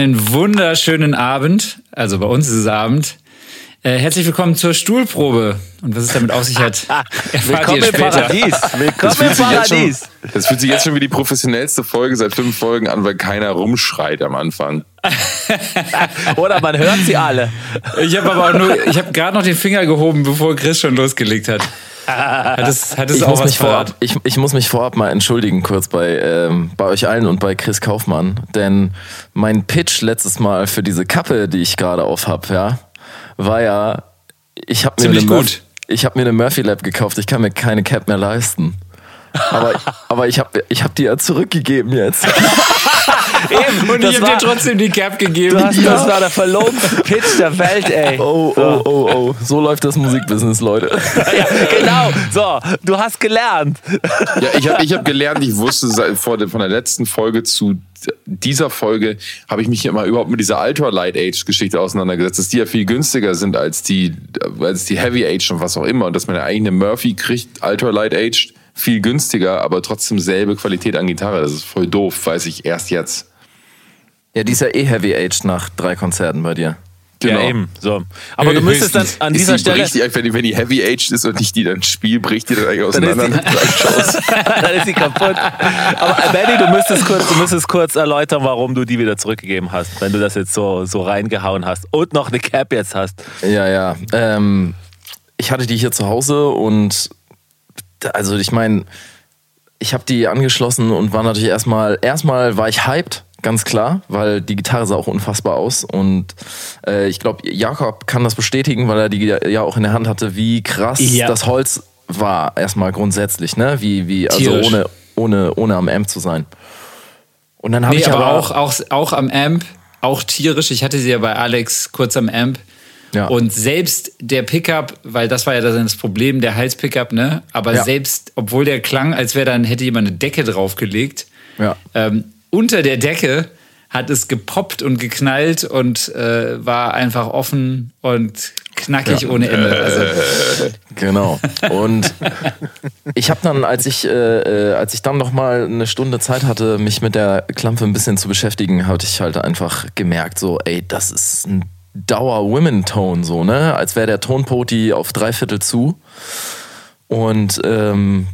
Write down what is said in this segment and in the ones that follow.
einen wunderschönen Abend. Also bei uns ist es Abend. Äh, herzlich willkommen zur Stuhlprobe. Und was es damit auf sich hat, erfahrt ihr Willkommen im später. Paradies. Willkommen im fühlt sich jetzt schon- Paradies. Das fühlt sich jetzt schon wie die professionellste Folge seit fünf Folgen an, weil keiner rumschreit am Anfang. Oder man hört sie alle. Ich habe aber auch nur, ich habe gerade noch den Finger gehoben, bevor Chris schon losgelegt hat. Hat es, hat es Ich auch muss, was mich vorab, ich, ich muss mich vorab mal entschuldigen kurz bei, ähm, bei euch allen und bei Chris Kaufmann, denn mein Pitch letztes Mal für diese Kappe, die ich gerade auf hab, ja, war ja, ich habe mir, eine ich hab mir eine Murphy Lab gekauft, ich kann mir keine Cap mehr leisten. Aber, aber ich habe ich hab die ja zurückgegeben jetzt. Eben, Und das ich habe dir trotzdem die Cap gegeben. du hast, Das war der verlogenste Pitch der Welt, ey. Oh, oh, oh, oh. So läuft das Musikbusiness, Leute. Ja, genau. So, du hast gelernt. Ja, ich habe ich hab gelernt, ich wusste seit, vor der, von der letzten Folge zu dieser Folge, habe ich mich immer überhaupt mit dieser Ultra Light Age Geschichte auseinandergesetzt, dass die ja viel günstiger sind als die, als die Heavy Age und was auch immer. Und dass man ja eigentlich eine Murphy kriegt, Ultra Light Age, viel günstiger, aber trotzdem selbe Qualität an Gitarre. Das ist voll doof, weiß ich erst jetzt. Ja, die ist ja eh Heavy Aged nach drei Konzerten bei dir. Genau. Ja, eben. So. Aber du müsstest dann an dieser die, Stelle. bricht die, wenn, die, wenn die Heavy Aged ist und nicht die dann spielt, bricht die dann eigentlich Dann ist auseinander die- dann ist sie kaputt. Aber äh, Benny, du müsstest kurz, du müsstest kurz erläutern, warum du die wieder zurückgegeben hast, wenn du das jetzt so, so reingehauen hast und noch eine Cap jetzt hast. Ja, ja. Ähm, ich hatte die hier zu Hause und also ich meine, ich habe die angeschlossen und war natürlich erstmal, erstmal war ich hyped, ganz klar, weil die Gitarre sah auch unfassbar aus und äh, ich glaube, Jakob kann das bestätigen, weil er die ja auch in der Hand hatte, wie krass Ja. das Holz war, erstmal grundsätzlich, ne? Wie, wie, also Tierisch. ohne, ohne, ohne am Amp zu sein. Und dann habe Nee, ich aber aber auch, auch, auch am Amp, auch tierisch. Ich hatte sie ja bei Alex kurz am Amp. Ja. Und selbst der Pickup, weil das war ja dann das Problem, der Halspickup, ne? Aber Ja. selbst, obwohl der klang, als wäre dann, hätte jemand eine Decke draufgelegt, Ja. ähm, unter der Decke hat es gepoppt und geknallt und äh, war einfach offen und knackig ohne Ende. Also, Genau. Und ich habe dann, als ich, äh, äh, als ich dann noch mal eine Stunde Zeit hatte, mich mit der Klampe ein bisschen zu beschäftigen, hatte ich halt einfach gemerkt, so, ey, das ist ein Dauer-Women-Tone, so, ne? Als wäre der Tonpoti auf drei Viertel zu. Und ähm,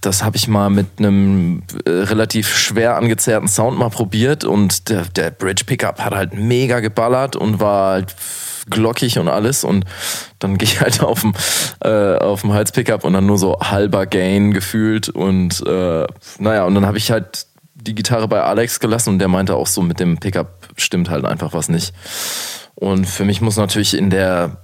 das habe ich mal mit einem äh, relativ schwer angezerrten Sound mal probiert und der, der Bridge Pickup hat halt mega geballert und war halt glockig und alles und dann gehe ich halt auf dem äh, Hals Pickup und dann nur so halber Gain gefühlt und äh, naja und dann habe ich halt die Gitarre bei Alex gelassen und der meinte auch so mit dem Pickup stimmt halt einfach was nicht und für mich muss natürlich in der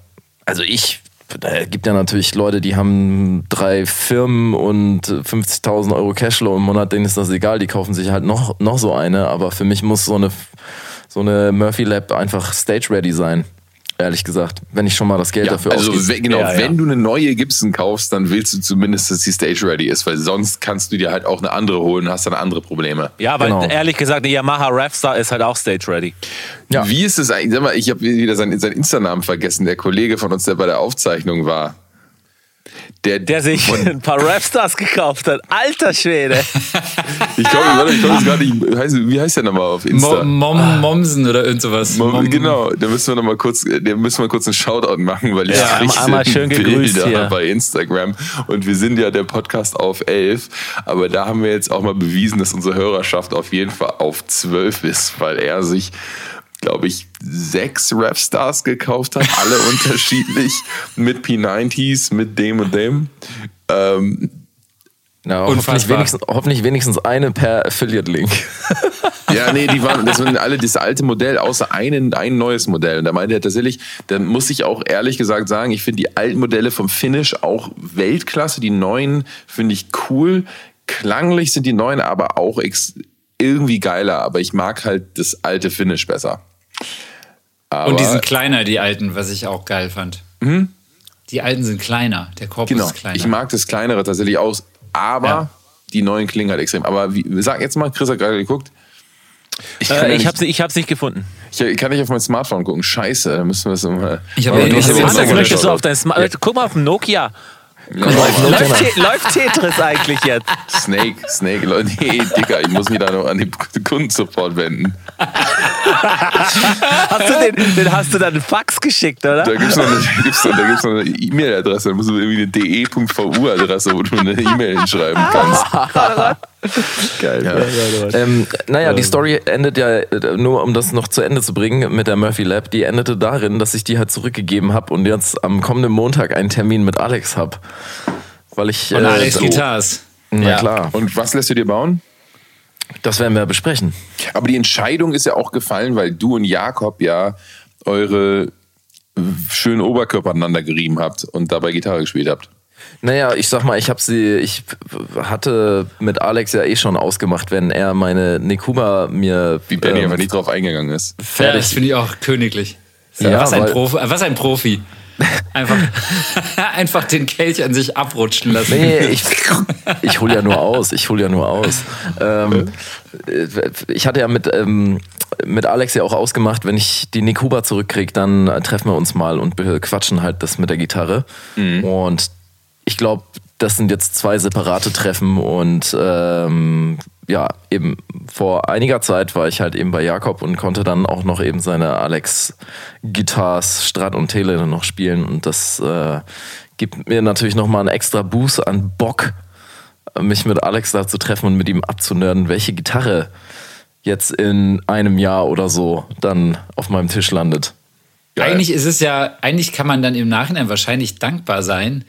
also ich da gibt ja natürlich Leute, die haben drei Firmen und 50.000 Euro Cashflow im Monat, denen ist das egal, die kaufen sich halt noch, noch so eine, aber für mich muss so eine, so eine Murphy Lab einfach stage ready sein, ehrlich gesagt, wenn ich schon mal das Geld Ja, dafür also ausgebe. wenn, genau, Ja, ja. wenn du eine neue Gibson kaufst, dann willst du zumindest, dass die Stage ready ist, weil sonst kannst du dir halt auch eine andere holen, hast dann andere Probleme. Ja, weil Genau. ehrlich gesagt, eine Yamaha Rapstar ist halt auch stage ready. Ja. Wie ist es eigentlich? Sag mal, ich habe wieder seinen, seinen Insta-Namen vergessen. Der Kollege von uns, der bei der Aufzeichnung war. Der, Der sich von, ein paar Rapstars gekauft hat. Alter Schwede. ich glaube, warte, ich glaube, gerade nicht- wie heißt- wie heißt der nochmal auf Insta? Mom, Mom, Momsen oder irgend sowas. Mom, Mom- genau, da müssen wir noch mal kurz, da müssen wir kurz einen Shoutout machen, weil ich Ja, krieg einmal schön Bilder hier. bei Instagram und wir sind ja der Podcast auf 11, aber da haben wir jetzt auch mal bewiesen, dass unsere Hörerschaft auf jeden Fall auf 12 ist, weil er sich glaube ich, sechs Rapstars gekauft hat, alle unterschiedlich, mit P90s, mit dem und dem. Ähm, Ja, hoffentlich, Unfassbar. wenigstens, hoffentlich wenigstens eine per Affiliate-Link. Ja, nee, die waren, das waren alle das alte Modell, außer einen, ein neues Modell. Und da meinte er tatsächlich, da muss ich auch ehrlich gesagt sagen, ich finde die alten Modelle vom Finish auch Weltklasse. Die neuen finde ich cool. Klanglich sind die neuen aber auch ex irgendwie geiler, aber ich mag halt das alte Finish besser. Aber, Und die sind kleiner, die alten, was ich auch geil fand. Die alten sind kleiner, der Korpus genau, ist kleiner. ich mag das kleinere tatsächlich aus, aber Ja. die neuen klingen halt extrem. Aber wie, sag jetzt mal, Chris hat gerade geguckt. Ich ja Äh, ich nicht- habe ich hab's nicht gefunden. Ich kann nicht auf mein Smartphone gucken. Scheiße, da müssen wir es mal. Ich hab- du hast hab aber jetzt auch Instagram mal möchtest du geschaut. auf dein Smart Guck mal auf dem Läuft, Te- läuft Tetris eigentlich jetzt? Snake, Snake, Leute, nee, Digga, ich muss mich da noch an den Kundensupport wenden. Hast du den, den hast du dann einen Fax geschickt, oder? Da noch, da gibt's noch eine E-Mail-Adresse, da musst du irgendwie eine de.vu-Adresse, wo du eine E-Mail hinschreiben kannst. Geil. Ja. Ähm, naja, die Story endet ja, äh, nur um das noch zu Ende zu bringen mit der Murphy Lab, die endete darin, dass ich die halt zurückgegeben habe und jetzt am kommenden Montag einen Termin mit Alex habe. Weil ich. Und äh, Alex so- Guitars. Na Ja. klar, Und was lässt du dir bauen? das werden wir besprechen. Aber die Entscheidung ist ja auch gefallen, weil du und Jakob ja eure schönen Oberkörper aneinander gerieben habt und dabei Gitarre gespielt habt. Naja, ich sag mal, ich habe sie, ich hatte mit Alex ja eh schon ausgemacht, wenn er meine Nekuba mir Wie Benny ähm, einfach nicht drauf eingegangen ist. Ja, fertig das finde ich auch königlich. Ja, Ja, was, ein Profi, was ein Profi. Einfach, einfach den Kelch an sich abrutschen lassen. Nee, ich, ich hole ja nur aus. Ich hole ja nur aus. Ähm, äh, ich hatte ja mit, ähm, mit Alex ja auch ausgemacht, wenn ich die Nikuba zurückkriege, dann treffen wir uns mal und quatschen halt das mit der Gitarre. Und ich glaube, das sind jetzt zwei separate Treffen und ähm, ja, eben vor einiger Zeit war ich halt eben bei Jakob und konnte dann auch noch eben seine Alex Guitars Strat und Tele noch spielen und das äh, gibt mir natürlich nochmal einen extra Boost an Bock, mich mit Alex da zu treffen und mit ihm abzunörden, welche Gitarre jetzt in einem Jahr oder so dann auf meinem Tisch landet. Geil. Eigentlich ist es ja, eigentlich kann man dann im Nachhinein wahrscheinlich dankbar sein,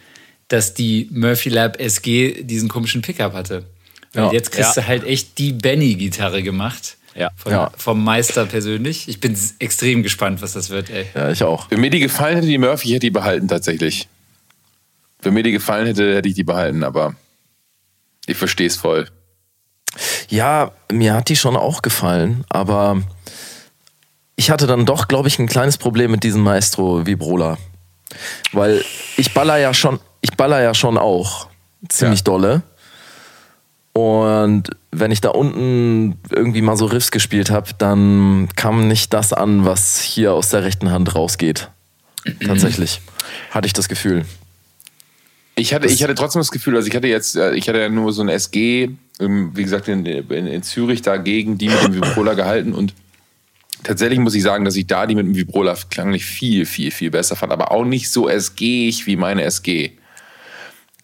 dass die Murphy Lab SG diesen komischen Pickup hatte. Weil Ja. jetzt kriegst Ja. du halt echt die Benny-Gitarre gemacht. Ja. Von, Ja. Vom Meister persönlich. Ich bin extrem gespannt, was das wird, ey. Ja, ich auch. Wenn mir die gefallen hätte, die Murphy, ich hätte die behalten tatsächlich. Wenn mir die gefallen hätte, hätte ich die behalten, aber ich verstehe es voll. Ja, mir hat die schon auch gefallen, aber ich hatte dann doch, glaube ich, ein kleines Problem mit diesem Maestro Vibrola. Weil ich baller ja schon, ich baller ja schon auch ziemlich Ja. dolle. Und wenn ich da unten irgendwie mal so Riffs gespielt habe, dann kam nicht das an, was hier aus der rechten Hand rausgeht. Tatsächlich. Hatte ich das Gefühl. Ich hatte, ich hatte trotzdem das Gefühl, also ich hatte jetzt, äh, ich hatte ja nur so ein SG, ähm, wie gesagt, in, in, in Zürich dagegen, die mit dem Vibrola gehalten und tatsächlich muss ich sagen, dass ich da die mit dem Vibrola klanglich viel, viel, viel besser fand, aber auch nicht so SG-ig wie meine SG.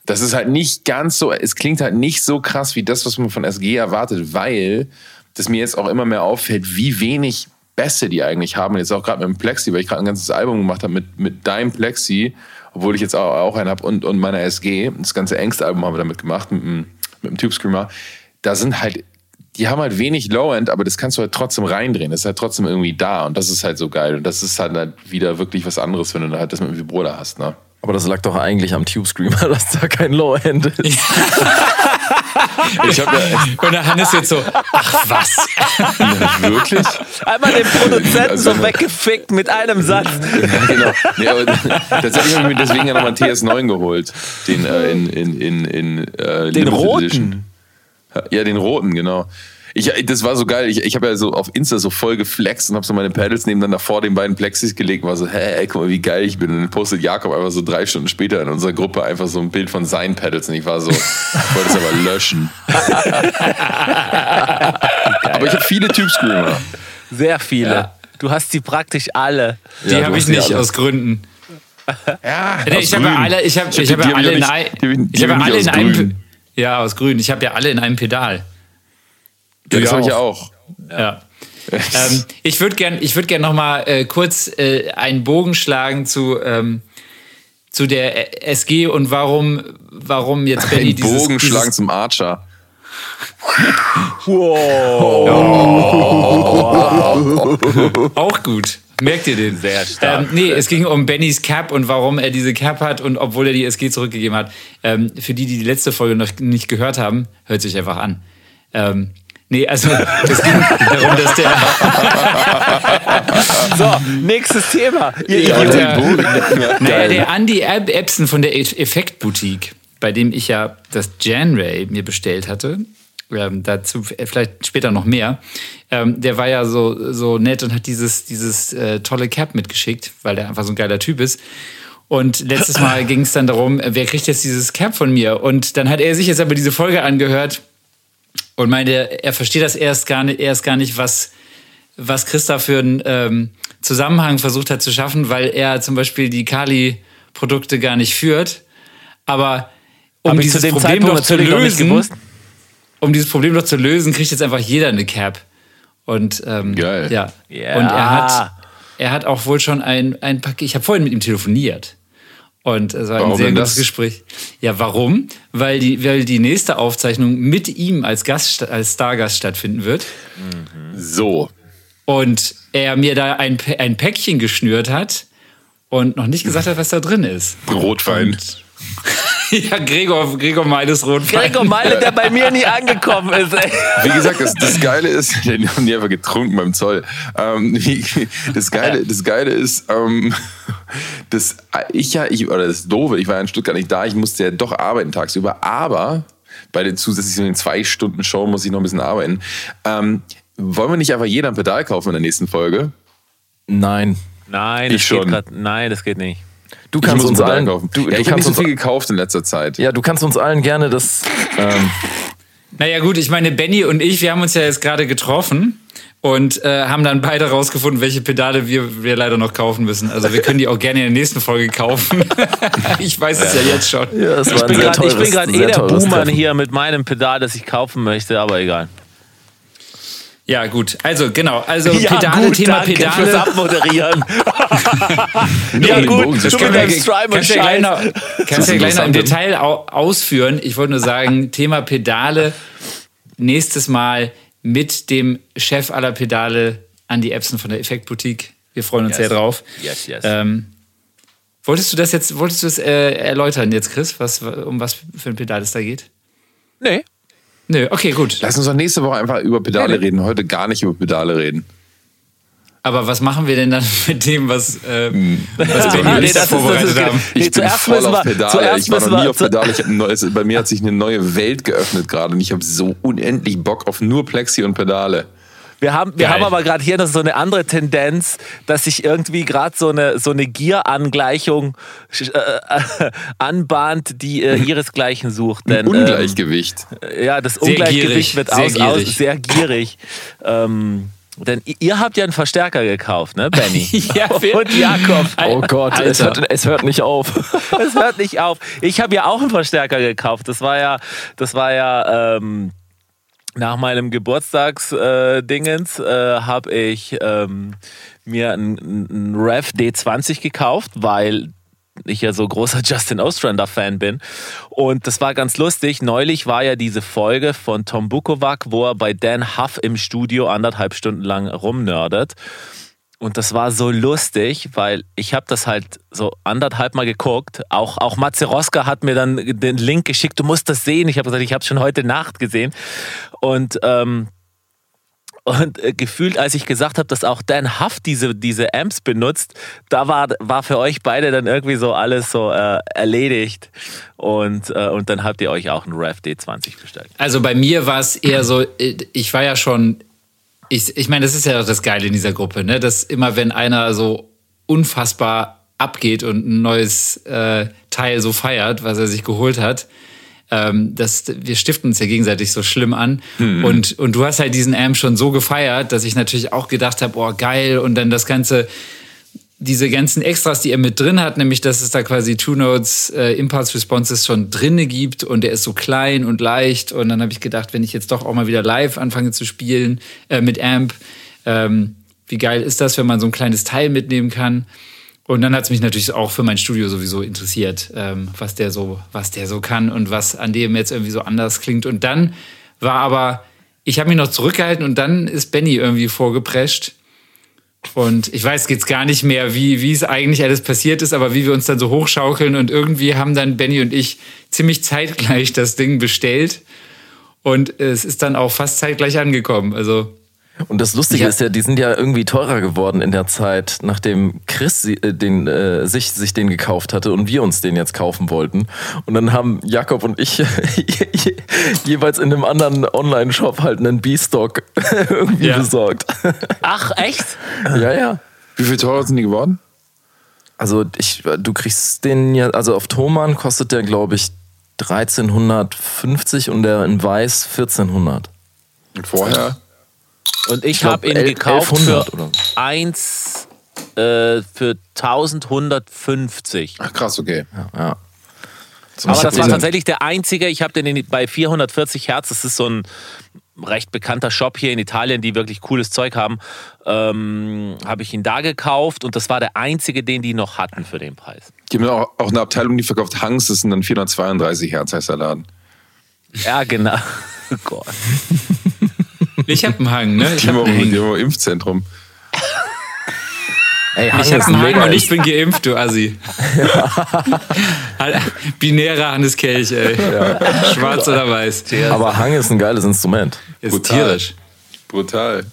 Das ist halt nicht ganz so, es klingt halt nicht so krass wie das, was man von SG erwartet, weil das mir jetzt auch immer mehr auffällt, wie wenig Bässe die eigentlich haben. Jetzt auch gerade mit dem Plexi, weil ich gerade ein ganzes Album gemacht habe mit, mit deinem Plexi, obwohl ich jetzt auch, auch einen habe und, und meiner SG. Das ganze Ängste-Album haben wir damit gemacht, mit dem, mit dem Tube Screamer. Da sind halt, die haben halt wenig Low-End, aber das kannst du halt trotzdem reindrehen. Das ist halt trotzdem irgendwie da und das ist halt so geil. Und das ist halt, halt wieder wirklich was anderes, wenn du halt das mit dem Vibrola hast, ne? Aber das lag doch eigentlich am Tube Screamer, dass da kein Low-End ist. Ich habe ja, Und der Hannes jetzt so, ach was? wirklich? Einmal den Produzenten Also- so weggefickt mit einem Satz. Ja, genau. Nee, aber tatsächlich habe ich mir deswegen ja nochmal einen TS9 geholt. Den äh, in, in, in, in äh, Den Limited roten. Edition. Ja, den roten, genau. Ich, das war so geil. Ich, ich habe ja so auf Insta so voll geflext und habe so meine Pedals nebeneinander vor den beiden Plexis gelegt und war so, hä, ey, guck mal, wie geil ich bin. Und dann postet Jakob einfach so drei Stunden später in unserer Gruppe einfach so ein Bild von seinen Pedals und ich war so, ich wollte es aber löschen. aber ich habe viele Tube Screamer. Sehr viele. Ja. Du hast die praktisch alle. Die Ja, habe ich nicht alle. aus Gründen. Ja, ich habe alle, ich habe, Ich habe alle in einem, ja aus Grün. Ich habe ja alle in einem Pedal. Ja, das habe ich ja auch. Ja. ähm, ich würde gern, ich würde gern noch mal äh, kurz äh, einen Bogen schlagen zu ähm, zu der SG und warum, warum jetzt Benny Einen dieses, Bogen schlagen zum Archer. auch gut. Merkt ihr den? Sehr stark. Ähm, nee, es ging um Bennys Cap und warum er diese Cap hat und obwohl er die SG zurückgegeben hat. Ähm, für die, die die letzte Folge noch nicht gehört haben, hört sich einfach an. Ähm, nee, also es ging darum, dass der, So, nächstes Thema. Ihr Ja, Idioten. der- naja, der Andy Eb- Epson von der E- Effektboutique, bei dem ich ja das Janray mir bestellt hatte, ähm, dazu vielleicht später noch mehr, ähm, der war ja so, so nett und hat dieses, dieses äh, tolle Cap mitgeschickt, weil der einfach so ein geiler Typ ist. Und letztes Mal ging es dann darum, wer kriegt jetzt dieses Cap von mir? Und dann hat er sich jetzt aber diese Folge angehört und meinte, er versteht das erst gar nicht, erst gar nicht, was, was Christa für einen ähm, Zusammenhang versucht hat zu schaffen, weil er zum Beispiel die Kali-Produkte gar nicht führt. Aber um dieses zu dem Problem Zeitpunkt doch zu lösen, um dieses Problem doch zu lösen, kriegt jetzt einfach jeder eine Cap. Und ähm, Geil. ja. Ja. Und er hat, er hat auch wohl schon ein, ein Paket. Ich habe vorhin mit ihm telefoniert. Und es war ein Warum sehr denn gutes das? Gespräch. Ja, warum? Weil die, weil die nächste Aufzeichnung mit ihm als Gast, als Stargast stattfinden wird. So. Und er mir da ein, ein Päckchen geschnürt hat und noch nicht gesagt hat, was da drin ist. Rotwein. ja, Gregor, Gregor Meiles Rotwein. Gregor Meile, der bei mir nie angekommen ist. Ey. Wie gesagt, das, das Geile ist, die haben die einfach getrunken beim Zoll. Ähm, das, Geile, das Geile ist, ähm, dass ich ja, ich, oder das Doofe, ich war ja in Stuttgart nicht da, ich musste ja doch arbeiten tagsüber, aber bei den zusätzlichen zwei Stunden Show muss ich noch ein bisschen arbeiten. Ähm, wollen wir nicht einfach jeder ein Pedal kaufen in der nächsten Folge? Nein. Nein, Ich das schon. geht grad, nein, das geht nicht. Du Ich kannst uns allen, kaufen. du, ja, du ich habe kannst nicht so uns, viel gekauft in letzter Zeit. ja, du kannst uns allen gerne das. Ähm, Naja, gut, ich meine, Benny und ich, wir haben uns ja jetzt gerade getroffen und äh, haben dann beide rausgefunden, welche Pedale wir, wir leider noch kaufen müssen. Also wir können die auch gerne in der nächsten Folge kaufen. ich weiß es ja jetzt schon. ja, Ich bin gerade eh der Buhmann hier mit meinem Pedal, das ich kaufen möchte, aber egal. Ja, gut. Also, genau. Also Ja, Pedale, gut, Thema danke fürs Pedale. Abmoderieren. Nee, ja den gut, deinem Strime und Kannst du ja gleich noch, kannst ja gleich noch im. Detail au ausführen. Ich wollte nur sagen, Thema Pedale. Nächstes Mal mit dem Chef aller Pedale, Andy Epson von der Effektboutique. Wir freuen uns Yes. sehr drauf. Yes, yes. Ähm, wolltest du das jetzt, wolltest du es äh, erläutern jetzt, Chris, was, um was für ein Pedal es da geht? Nee. Nö, okay, gut. Lass uns doch nächste Woche einfach über Pedale reden, heute gar nicht über Pedale reden. Aber was machen wir denn dann mit dem, was, äh, Hm. was und nee, das ist- vorbereitet das ist- haben? Nee, Ich bin voll auf wir- Pedale. Ich war noch nie wir- auf Pedale. Ich ein neues, bei mir hat sich eine neue Welt geöffnet gerade und ich habe so unendlich Bock auf nur Plexi und Pedale. Wir haben, wir Geil. haben aber gerade hier noch so eine andere Tendenz, dass sich irgendwie gerade so eine, so eine Gierangleichung äh, äh, anbahnt, die äh, ihresgleichen sucht. Denn, ähm, Ungleichgewicht. ja, das Sehr Ungleichgewicht gierig, wird sehr aus, gierig. aus sehr gierig. ähm, denn ihr habt ja einen Verstärker gekauft, ne, Benny? Ja, Und Jakob. Oh Gott, es Alter. hört, es hört nicht auf. Es hört nicht auf. Ich habe ja auch einen Verstärker gekauft. Das war ja, das war ja ähm, nach meinem Geburtstagsdingens äh, äh, habe ich ähm, mir einen, einen Rev D20 gekauft, weil ich ja so großer Justin Ostrander-Fan bin. Und das war ganz lustig. Neulich war ja diese Folge von Tom Bukovac, wo er bei Dan Huff im Studio anderthalb Stunden lang rumnördet. Und das war so lustig, weil ich habe das halt so anderthalb Mal geguckt. Auch, auch Matze Roska hat mir dann den Link geschickt, du musst das sehen. Ich habe gesagt, ich habe schon heute Nacht gesehen. Und, ähm, und äh, gefühlt, als ich gesagt habe, dass auch Dan Huff diese, diese Amps benutzt, da war, war für euch beide dann irgendwie so alles so äh, erledigt. Und, äh, und dann habt ihr euch auch einen Rev D20 bestellt. Also bei mir war es eher so, äh, ich war ja schon, ich, ich meine, das ist ja das Geile in dieser Gruppe, ne? dass immer wenn einer so unfassbar abgeht und ein neues äh, Teil so feiert, was er sich geholt hat, ähm, das, wir stiften uns ja gegenseitig so schlimm an. Und, und du hast halt diesen Amp schon so gefeiert, dass ich natürlich auch gedacht habe, oh geil, und dann das Ganze diese ganzen Extras, die er mit drin hat, nämlich dass es da quasi Two Notes äh, Impulse Responses schon drinne gibt und der ist so klein und leicht und dann habe ich gedacht, wenn ich jetzt doch auch mal wieder live anfange zu spielen äh, mit Amp, ähm, wie geil ist das, wenn man so ein kleines Teil mitnehmen kann? Und dann hat es mich natürlich auch für mein Studio sowieso interessiert, ähm, was der so, was der so kann und was an dem jetzt irgendwie so anders klingt. Und dann war aber, ich habe mich noch zurückgehalten und dann ist Benny irgendwie vorgeprescht. Und ich weiß jetzt gar nicht mehr, wie, wie es eigentlich alles passiert ist, aber wie wir uns dann so hochschaukeln und irgendwie haben dann Benny und ich ziemlich zeitgleich das Ding bestellt und es ist dann auch fast zeitgleich angekommen. Also Und das Lustige Ja. ist ja, die sind ja irgendwie teurer geworden in der Zeit, nachdem Chris sie- äh, den, äh, sich, sich den gekauft hatte und wir uns den jetzt kaufen wollten. Und dann haben Jakob und ich je- jeweils in einem anderen Online-Shop halt einen B-Stock irgendwie Ja. besorgt. Ach, echt? ja, ja. Wie viel teurer sind die geworden? also ich, du kriegst den ja, also auf Thomann kostet der, glaube ich, 1350 und der in Weiß 1400. Und vorher? Und ich, glaub, habe ihn gekauft 1100 für oder? eins äh, für 1150. Ach krass, okay. Ja. Aber das war tatsächlich der einzige. Ich habe den in, bei 440 Hertz. Das ist so ein recht bekannter Shop hier in Italien, die wirklich cooles Zeug haben. Ähm, habe ich ihn da gekauft und das war der einzige, den die noch hatten für den Preis. Die haben auch, auch eine Abteilung, die verkauft Hangs, das sind dann 432 Hertz, heißt der Laden. Ja, genau. Oh Gott. Ich hab einen Hang, ne? Ich Die hab einen Hang. auch Impfzentrum. Ey, Ich Hang hab ist einen ein Hang und ich bin geimpft, du Assi. Binärer Hannes Kelch, ey. Schwarz oder weiß. Aber Hang ist ein geiles Instrument. Ist Brutal. tierisch. Brutal.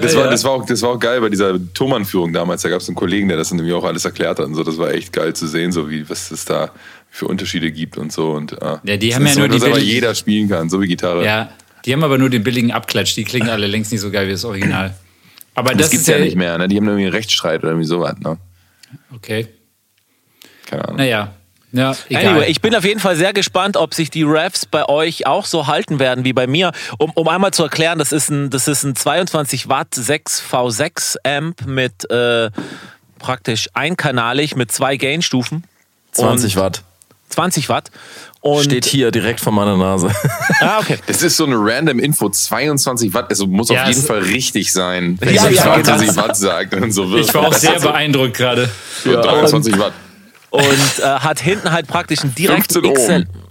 Das war, das, war auch, das war auch geil bei dieser Thomann-Führung damals. Da gab es einen Kollegen, der das dann nämlich auch alles erklärt hat. Und so. Das war echt geil zu sehen, so wie was es da für Unterschiede gibt und so. Und, ah. Ja, die Das haben ist ja nur so, die dass aber jeder spielen kann, so wie Gitarre. Ja, die haben aber nur den billigen Abklatsch. Die klingen alle längst nicht so geil wie das Original. Aber das, das, gibt's ist ja, nicht mehr. Ne? Die haben irgendwie einen Rechtsstreit oder irgendwie sowas. Ne? Okay. Keine Ahnung. Naja. Ja, egal. Anyway, ich bin auf jeden Fall sehr gespannt, ob sich die Refs bei euch auch so halten werden wie bei mir. Um, um einmal zu erklären, das ist ein, das ist ein 22 Watt 6V6 Amp mit äh, praktisch einkanalig mit zwei Gainstufen. 20 Und- Watt. 20 Watt. Und Steht hier direkt vor meiner Nase. Ah, okay. Das ist so eine random Info, 22 Watt, also muss Ja, auf jeden Fall richtig sein, wenn Ja, ja, 22 genau. Watt sagt und so wird. ich war auch sehr beeindruckt gerade. Für 23 Watt. Und äh, hat hinten halt praktisch einen direkten 15 XL. Ohm.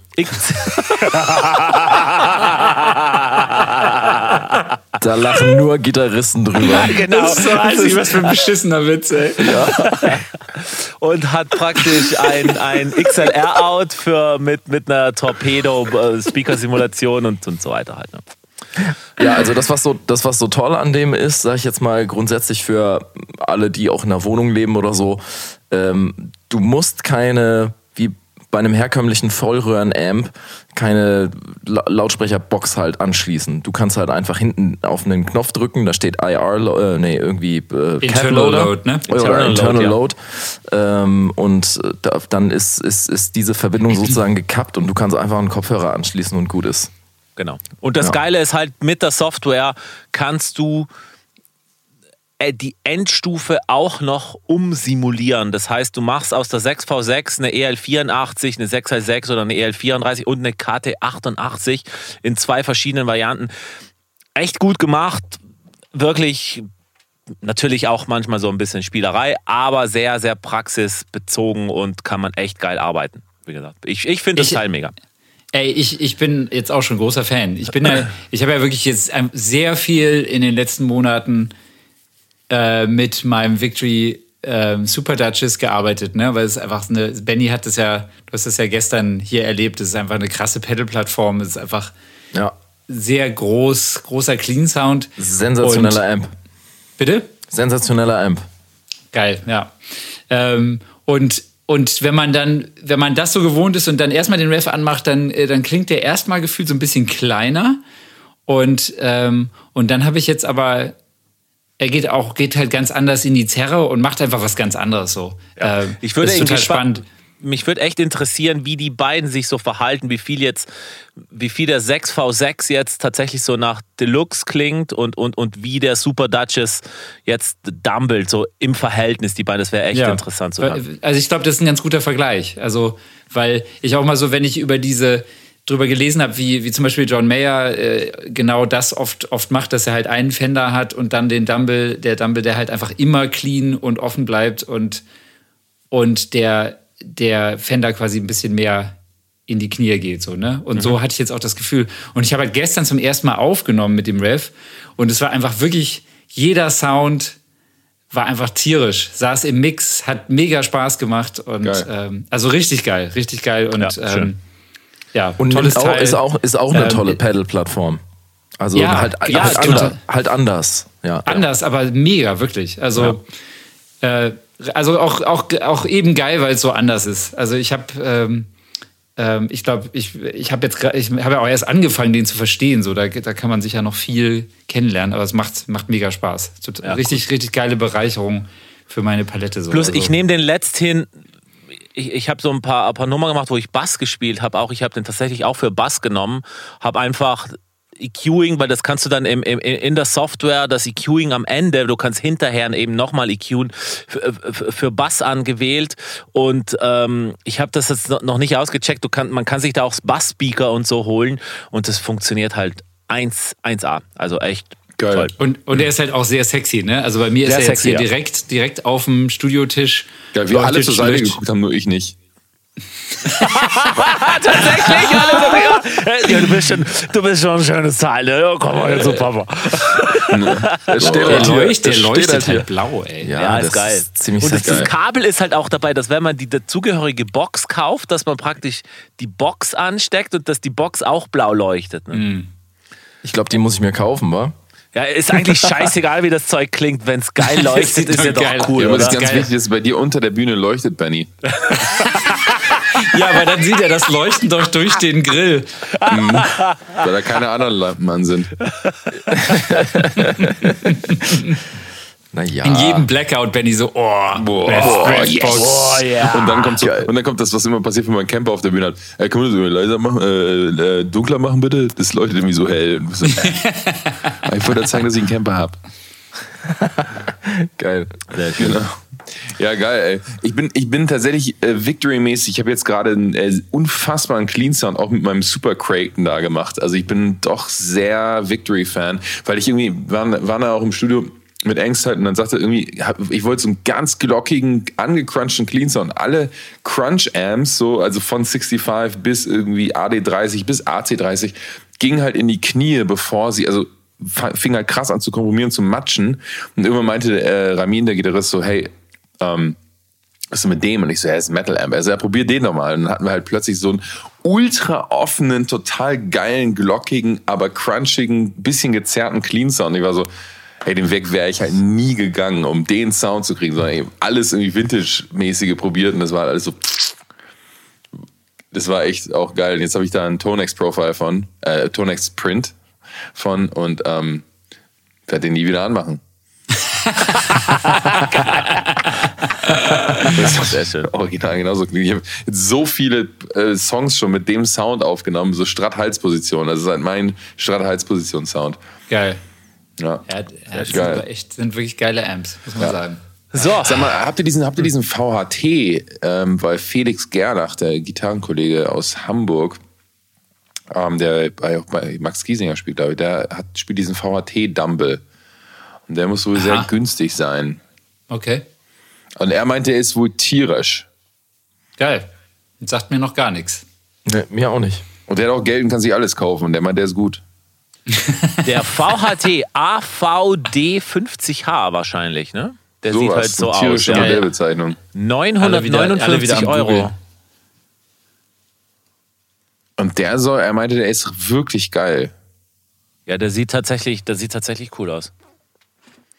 Da lachen nur Gitarristen drüber. genau. Das ist so assi, was für ein beschissener Witz, ey. und hat praktisch ein, ein XLR-Out für mit, mit einer Torpedo-Speaker-Simulation und, und so weiter halt. Ne? Ja, also das, was so, das, was so toll an dem ist, sage ich jetzt mal grundsätzlich für alle, die auch in der Wohnung leben oder so, ähm, du musst keine, bei einem herkömmlichen Vollröhren-Amp, keine La Lautsprecherbox halt anschließen. Du kannst halt einfach hinten auf einen Knopf drücken, da steht IR, äh, nee, irgendwie äh, Internal Cap-Loader. Load, ne? Oder Internal Internal Load, Load. Ähm, und äh, da, dann ist, ist, ist diese Verbindung sozusagen gekappt und du kannst einfach einen Kopfhörer anschließen und gut ist. Genau. Und das Ja. Geile ist halt, mit der Software kannst du die Endstufe auch noch umsimulieren. Das heißt, du machst aus der 6V6 eine EL84, eine 6L6 oder eine EL34 und eine KT88 in zwei verschiedenen Varianten. Echt gut gemacht. Wirklich natürlich auch manchmal so ein bisschen Spielerei, aber sehr, sehr praxisbezogen und kann man echt geil arbeiten. Wie gesagt, ich, ich finde das Ich- Teil mega. Ey, ich, ich bin jetzt auch schon großer Fan. Ich bin ja, ich habe ja wirklich jetzt ähm, sehr viel in den letzten Monaten äh, mit meinem Victory ähm, Super Duchess gearbeitet, ne? Weil es einfach eine, Benny hat das ja, du hast das ja gestern hier erlebt, es ist einfach eine krasse Pedal-Plattform, es ist einfach Ja. sehr groß, großer Clean Sound. Sensationeller Und- Amp. Bitte? Sensationeller Amp. Geil, ja. Ähm, und, und wenn man dann, wenn man das so gewohnt ist und dann erstmal den Ref anmacht, dann, äh, dann klingt der erstmal gefühlt so ein bisschen kleiner. Und, ähm, und dann habe ich jetzt aber, er geht auch, geht halt ganz anders in die Zerre und macht einfach was ganz anderes so. Ähm, Ich würde das ist total spannend. Mich würde echt interessieren, wie die beiden sich so verhalten, wie viel jetzt, wie viel der 6V6 jetzt tatsächlich so nach Deluxe klingt und, und, und wie der Super Duchess jetzt dumbelt, so im Verhältnis, die beiden. Das wäre echt interessant zu hören. Also ich glaube, das ist ein ganz guter Vergleich. Also, weil ich auch mal so, wenn ich über diese drüber gelesen habe, wie, wie zum Beispiel John Mayer äh, genau das oft, oft macht, dass er halt einen Fender hat und dann den Dumble, der Dumble, der halt einfach immer clean und offen bleibt und, und der, der Fender quasi ein bisschen mehr in die Knie geht. So, ne? Und so hatte ich jetzt auch das Gefühl. Und ich habe halt gestern zum ersten Mal aufgenommen mit dem Rev und es war einfach wirklich jeder Sound war einfach tierisch. Saß im Mix, hat mega Spaß gemacht und ähm, also richtig geil, richtig geil und Ja, ähm, ja Und tolles auch, Teil. ist auch, ist auch eine Ähm, tolle Pedal-Plattform. Also Ja, halt, ja, halt, total. anders, halt anders. Ja, anders, aber mega wirklich. Also äh, also auch auch auch eben geil, weil es so anders ist. Also ich habe ähm, ähm, ich glaube, ich, ich habe jetzt ich habe ja auch erst angefangen, den zu verstehen. So, da, da kann man sich ja noch viel kennenlernen, aber es macht, macht mega Spaß. Tot- Ja, richtig, richtig geile Bereicherung für meine Palette so. Plus, Also, ich nehme den letzthin. Ich, ich habe so ein paar, ein paar Nummern gemacht, wo ich Bass gespielt habe. Auch ich habe den tatsächlich auch für Bass genommen. Habe einfach EQing, weil das kannst du dann im, im, in der Software, das EQing am Ende, du kannst hinterher eben nochmal EQen, für, Bass angewählt. Und ähm, ich habe das jetzt noch nicht ausgecheckt. Du kann, man kann sich da auch Bass-Speaker und so holen. Und das funktioniert halt 1, 1A. Also echt Geil. toll. Und, und er ist halt auch sehr sexy, ne? Also bei mir ist Sehr er jetzt sexy, hier ja. direkt, direkt auf dem Studiotisch. Ja, wir alle zur Seite geguckt haben, nur ich nicht. Tatsächlich, alle so, ja, ja, du bist schon, du bist schon ein schönes Teil, ne? Ja, komm mal jetzt zu Papa. Es steht Der, halt hier. leuchtet, der Es steht leuchtet halt halt blau, ey. Ja, ist das geil. Ist ziemlich Und das, sexy. das Kabel ist halt auch dabei, dass wenn man die dazugehörige Box kauft, dass man praktisch die Box ansteckt und dass die Box auch blau leuchtet. Ne? Ich glaube, die muss ich mir kaufen, wa? Ja, ist eigentlich scheißegal, wie das Zeug klingt. Wenn es geil leuchtet, ist ja doch geil cool, Ja, aber das ist ganz Geil. wichtig, dass bei dir unter der Bühne leuchtet, Benny. Ja, aber dann sieht er das Leuchten doch durch den Grill. Weil da keine anderen Lampen an sind. Naja. In jedem Blackout, Benny so, oh, Boah, Ref- boah, Refbox. Oh, ja. Und dann kommt so, und dann kommt das, was immer passiert, wenn man einen Camper auf der Bühne hat. Ey, können wir das irgendwie leiser machen, äh, äh, dunkler machen bitte? Das leuchtet irgendwie so hell. So, äh. ich wollte zeigen, dass ich einen Camper habe. Geil. Genau. Ja, geil, ey. Ich bin, ich bin tatsächlich äh, Victory-mäßig, ich habe jetzt gerade einen äh, unfassbaren Clean Sound auch mit meinem Super Kraken da gemacht. Also ich bin doch sehr Victory-Fan, weil ich irgendwie, war, war da auch im Studio mit Angst halt und dann sagte irgendwie, hab, ich wollte so einen ganz glockigen, angecrunchten Clean Sound. Alle Crunch-Amps, so, also von 65 bis irgendwie AD30 bis AC30, gingen halt in die Knie, bevor sie, also fing halt krass an zu komprimieren, zu matschen. Und irgendwann meinte äh, Ramin, der Gitarrist, so, hey, ähm, was ist mit dem? Und ich so, er ist ein Metal Amp. Also, ja, probier den doch mal. Und dann hatten wir halt plötzlich so einen ultra offenen, total geilen, glockigen, aber crunchigen, bisschen gezerrten Clean Sound. Ich war so, ey, den Weg wäre ich halt nie gegangen, um den Sound zu kriegen, sondern eben alles irgendwie Vintage-mäßige probiert und das war alles so, das war echt auch geil. Und jetzt habe ich da einen Tonex-Profile von, äh, Tonex Print von und ähm, werde den nie wieder anmachen. Das ist Sehr schön. Original genauso. Ich habe jetzt so viele äh, Songs schon mit dem Sound aufgenommen, so Stratt-Halsposition. Das ist halt mein Stratt-Halsposition-Sound. Geil. Ja. Ja, ja, das geil. sind, echt, sind wirklich geile Amps, muss man Ja. sagen. So, Sag mal, habt ihr diesen, habt ihr diesen VHT, ähm, weil Felix Gerlach, der Gitarrenkollege aus Hamburg, ähm, der bei, auch bei Max Giesinger spielt, glaube ich, der hat, spielt diesen VHT-Dumble. Und der muss wohl sehr günstig sein. Okay. Und er meinte, er ist wohl tierisch. Geil. Das sagt mir noch gar nichts. Nee, mir auch nicht. Und der hat auch Geld und kann sich alles kaufen. Und der meint, der ist gut. Der VHT AVD 50H wahrscheinlich, ne? Der sieht halt so eine aus. tierische Ja. Modellbezeichnung. Alle wieder- alle 959 wieder am Euro. Und der soll, er meinte, der ist wirklich geil. Ja, der sieht tatsächlich, der sieht tatsächlich cool aus.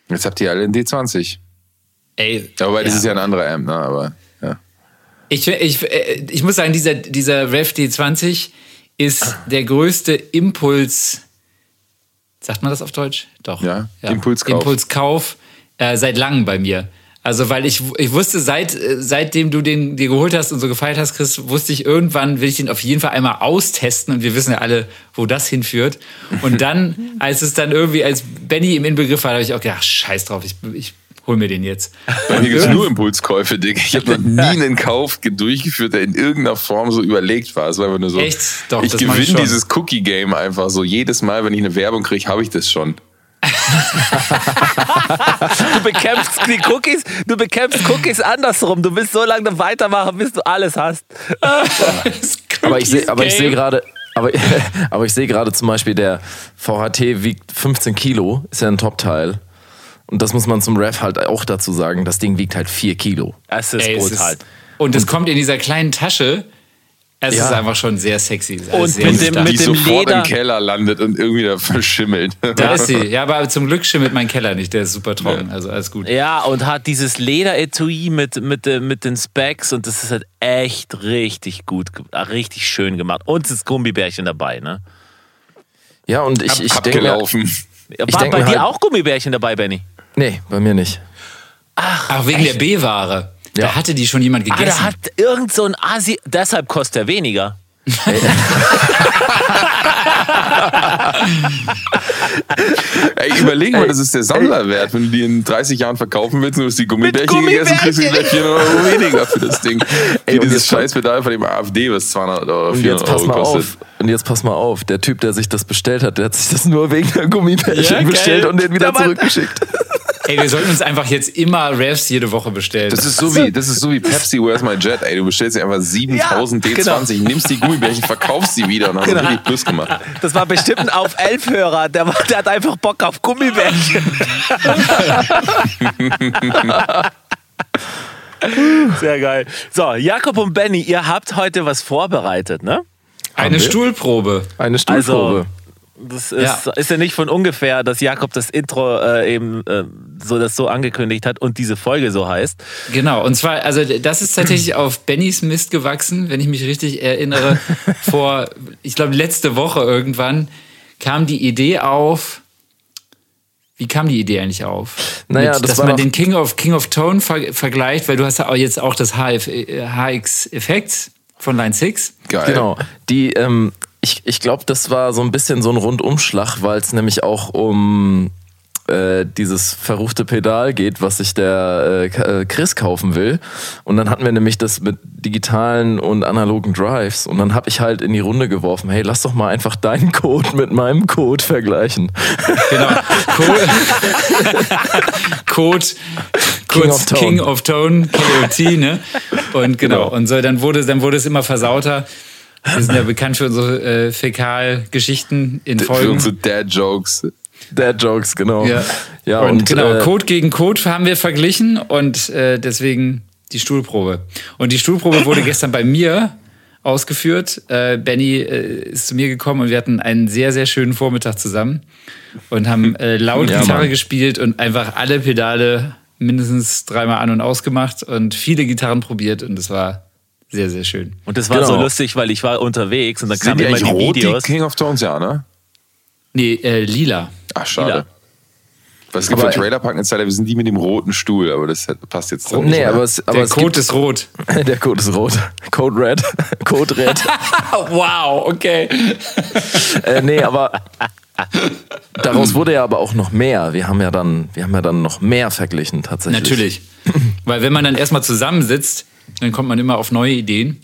Jetzt habt ihr alle einen D20. Ey. Ja, wobei, das ja. ist ja ein anderer Amp, ne? Aber ja. Ich, ich, äh, ich muss sagen, dieser, dieser Rev D20 ist der größte Impuls. Sagt man das auf Deutsch? Doch. Ja, Impulskauf. Impulskauf äh, seit langem bei mir. Also, weil ich, ich wusste, seit, äh, seitdem du den dir geholt hast und so gefeiert hast, Chris, wusste ich, irgendwann will ich den auf jeden Fall einmal austesten und wir wissen ja alle, wo das hinführt. Und dann, als es dann irgendwie, als Benny im Inbegriff war, habe ich auch gedacht, scheiß drauf, ich, ich hol mir den jetzt. Bei mir gibt es nur Impulskäufe, Dick. Ich habe noch nie einen Kauf ge- durchgeführt, der in irgendeiner Form so überlegt war. Es war einfach nur so. Echt? Doch, ich gewinne dieses Cookie-Game einfach so. Jedes Mal, wenn ich eine Werbung kriege, habe ich das schon. Du bekämpfst die Cookies, du bekämpfst Cookies andersrum. Du willst so lange weitermachen, bis du alles hast. Aber ich sehe, sehe gerade, aber, aber ich sehe gerade zum Beispiel, der VHT wiegt 15 Kilo, ist ja ein Top-Teil. Und das muss man zum Ref halt auch dazu sagen. Das Ding wiegt halt 4 Kilo. Es ist Ey, es brutal. ist, und es kommt in dieser kleinen Tasche. Es Ja. ist einfach schon sehr sexy. Und sehr mit dem- stark. die mit dem sofort Leder- im Keller landet und irgendwie da verschimmelt. da ist sie. Ja, aber zum Glück schimmelt mein Keller nicht. Der ist super trocken. Also alles gut. Ja, und hat dieses Lederetui mit, mit, äh, mit den Specs und das ist halt echt richtig gut, äh, richtig schön gemacht. Und es ist Gummibärchen dabei, ne? Ja, und ich, ich denke Abgelaufen. War denk bei dir halt- auch Gummibärchen dabei, Benny? Nee, bei mir nicht. Ach, wegen der B-Ware. Ja. Da hatte die schon jemand Ah, gegessen. da hat irgend so ein Asi, deshalb kostet er weniger. Ey, überleg mal, das ist der Sammlerwert. Wenn du die in 30 Jahren verkaufen willst und du hast die Gummibärchen, gegessen, kriegst du Gummibärchen. gleich 400 Euro weniger für das Ding. Wie und dieses Scheißpedal von dem AfD, was 200 oder Und 400 jetzt pass Euro mal kostet. auf. Und jetzt pass mal auf. Der Typ, der sich das bestellt hat, der hat sich das nur wegen der Gummibärchen Ja, bestellt und den wieder zurückgeschickt. Ey, wir sollten uns einfach jetzt immer Refs jede Woche bestellen. Das ist so wie, das ist so wie Pepsi, Where's My Jet? Ey, du bestellst dir einfach 7000 Ja, D20, nimmst die Gummibärchen, verkaufst sie wieder und hast Genau. richtig Plus gemacht. Das war bestimmt ein auf elf Hörer, der, war- der hat einfach Bock auf Gummibärchen. Sehr geil. So, Jakob und Benny, ihr habt heute was vorbereitet, ne? Eine? Stuhlprobe. Eine Stuhlprobe. Also, das ist Ja. ist ja nicht von ungefähr, dass Jakob das Intro äh, eben äh, so das so angekündigt hat und diese Folge so heißt. Genau, und zwar, also das ist tatsächlich auf Bennys Mist gewachsen, wenn ich mich richtig erinnere. Vor, ich glaube, letzte Woche irgendwann kam die Idee auf. Wie kam die Idee eigentlich auf? Naja, Mit, das dass war man den King of King of Tone ver vergleicht, weil du hast ja auch jetzt auch das HF, äh, HX-Effekt von Line 6. Geil. Genau. Die, ähm, ich ich glaube, das war so ein bisschen so ein Rundumschlag, weil es nämlich auch um äh, dieses verruchte Pedal geht, was sich der äh, äh, Chris kaufen will. Und dann hatten wir nämlich das mit digitalen und analogen Drives. Und dann habe ich halt in die Runde geworfen, hey, lass doch mal einfach deinen Code mit meinem Code vergleichen. Genau. Code, Code King kurz of Tone. King of Tone, KOT, ne? Und genau. Genau. Und so, dann wurde, dann wurde es immer versauter. Wir sind ja bekannt für unsere äh, Fäkalgeschichten in Für Folgen. unsere Dad-Jokes. Dad Jokes, genau. Ja, ja und, genau, äh, Code gegen Code haben wir verglichen und äh, deswegen die Stuhlprobe. Und die Stuhlprobe wurde gestern bei mir ausgeführt. Äh, Benny äh, ist zu mir gekommen und wir hatten einen sehr, sehr schönen Vormittag zusammen und haben äh, laut Ja, Gitarre Mann. gespielt und einfach alle Pedale mindestens dreimal an und ausgemacht und viele Gitarren probiert und es war sehr, sehr schön. Und das war Genau. so lustig, weil ich war unterwegs und dann kamen die immer die rot, die Videos. King of Tones? Ja, ne? Nee, äh, lila. Ach, schade. Lila. Was es gibt Aber- für Trailerpark Zeit, wir sind die mit dem roten Stuhl, aber das passt jetzt dann Nee, nicht. aber es, aber Der es Code ist rot. gibt, der Code ist rot. Code Red. Code Red. wow, okay. äh, nee, aber daraus wurde ja aber auch noch mehr. Wir haben ja dann, wir haben ja dann noch mehr verglichen tatsächlich. Natürlich. Weil wenn man dann erstmal zusammensitzt, dann kommt man immer auf neue Ideen.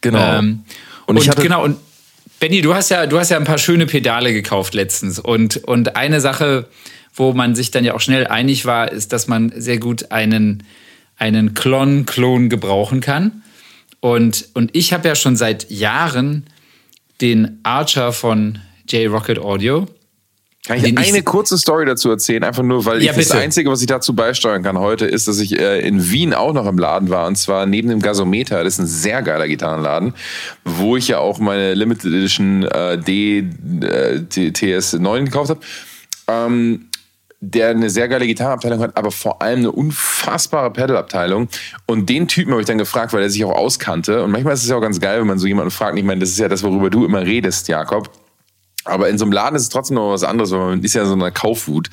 Genau. Ähm, Und und, genau, und Benny, du hast ja, du hast ja ein paar schöne Pedale gekauft letztens. Und, und eine Sache, wo man sich dann ja auch schnell einig war, ist, dass man sehr gut einen, einen Klon-Klon gebrauchen kann. Und, und ich habe ja schon seit Jahren den Archer von J-Rocket Audio. Kann ich eine kurze Story dazu erzählen? Einfach nur, weil Ja, ich das. Einzige, was ich dazu beisteuern kann heute, ist, dass ich äh, in Wien auch noch im Laden war. Und zwar neben dem Gasometer. Das ist ein sehr geiler Gitarrenladen, wo ich ja auch meine Limited Edition äh, D, äh, T- TS9 gekauft habe. Ähm, der eine sehr geile Gitarrenabteilung hat, aber vor allem eine unfassbare Pedalabteilung. Und den Typen habe ich dann gefragt, weil er sich auch auskannte. Und manchmal ist es ja auch ganz geil, wenn man so jemanden fragt. Ich meine, das ist ja das, worüber du immer redest, Jakob. Aber in so einem Laden ist es trotzdem noch was anderes, weil man ist ja in so einer Kaufwut.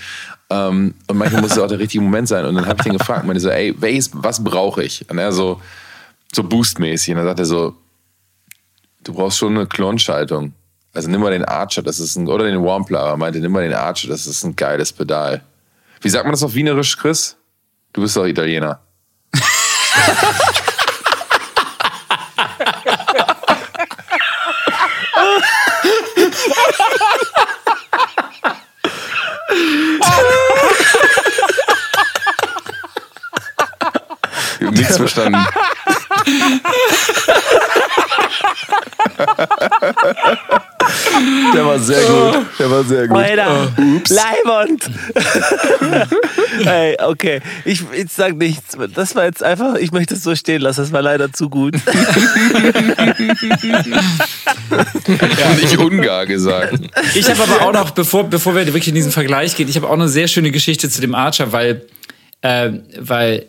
Ähm, und manchmal muss es auch der richtige Moment sein. Und dann habe ich den gefragt, meine so, ey, welches, was brauche ich? Und er so, so boostmäßig. Und dann sagt er so, du brauchst schon eine Klonschaltung. Also nimm mal den Archer, das ist ein, oder den Wampler. Er meinte, nimm mal den Archer, das ist ein geiles Pedal. Wie sagt man das auf Wienerisch, Chris? Du bist doch Italiener. nichts verstanden. Der war sehr gut. Der war sehr gut. Alter, Leiband. hey, okay. Ich, ich sag nichts. Das war jetzt einfach, ich möchte es so stehen lassen. Das war leider zu gut. Nicht Ungar gesagt. Ich habe aber auch noch, bevor, bevor wir wirklich in diesen Vergleich gehen, ich habe auch eine sehr schöne Geschichte zu dem Archer, weil, äh, weil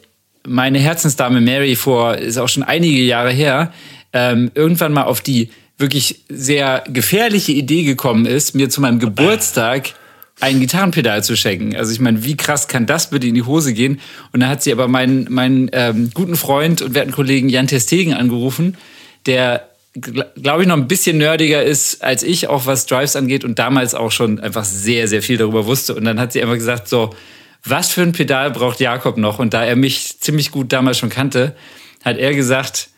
meine Herzensdame Mary vor, ist auch schon einige Jahre her, ähm, irgendwann mal auf die wirklich sehr gefährliche Idee gekommen ist, mir zu meinem Geburtstag ein Gitarrenpedal zu schenken. Also ich meine, wie krass kann das bitte in die Hose gehen? Und dann hat sie aber meinen, meinen ähm, guten Freund und werten Kollegen Jan Testegen angerufen, der glaube ich, noch ein bisschen nerdiger ist als ich, auch was Drives angeht und damals auch schon einfach sehr, sehr viel darüber wusste. Und dann hat sie einfach gesagt, so, was für ein Pedal braucht Jakob noch? Und da er mich ziemlich gut damals schon kannte, hat er gesagt,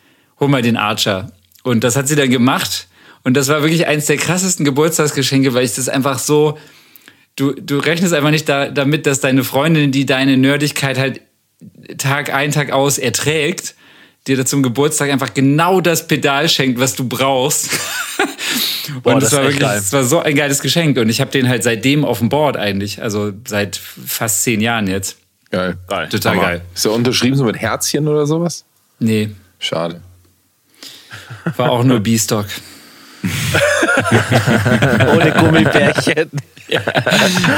hol mal den Archer. Und das hat sie dann gemacht. Und das war wirklich eines der krassesten Geburtstagsgeschenke, weil ich das einfach so, du, du rechnest einfach nicht da, damit, dass deine Freundin, die deine Nerdigkeit halt Tag ein, Tag aus erträgt, dir zum Geburtstag einfach genau das Pedal schenkt, was du brauchst. Boah, und das das war wirklich, das war so ein geiles Geschenk. Und ich habe den halt seitdem auf dem Board eigentlich. Also seit fast zehn Jahren jetzt. Geil. Geil. Total Hammer. geil. Ist der unterschrieben so mit Herzchen oder sowas? Nee, Schade. war auch nur B-Stock. Ohne Gummibärchen.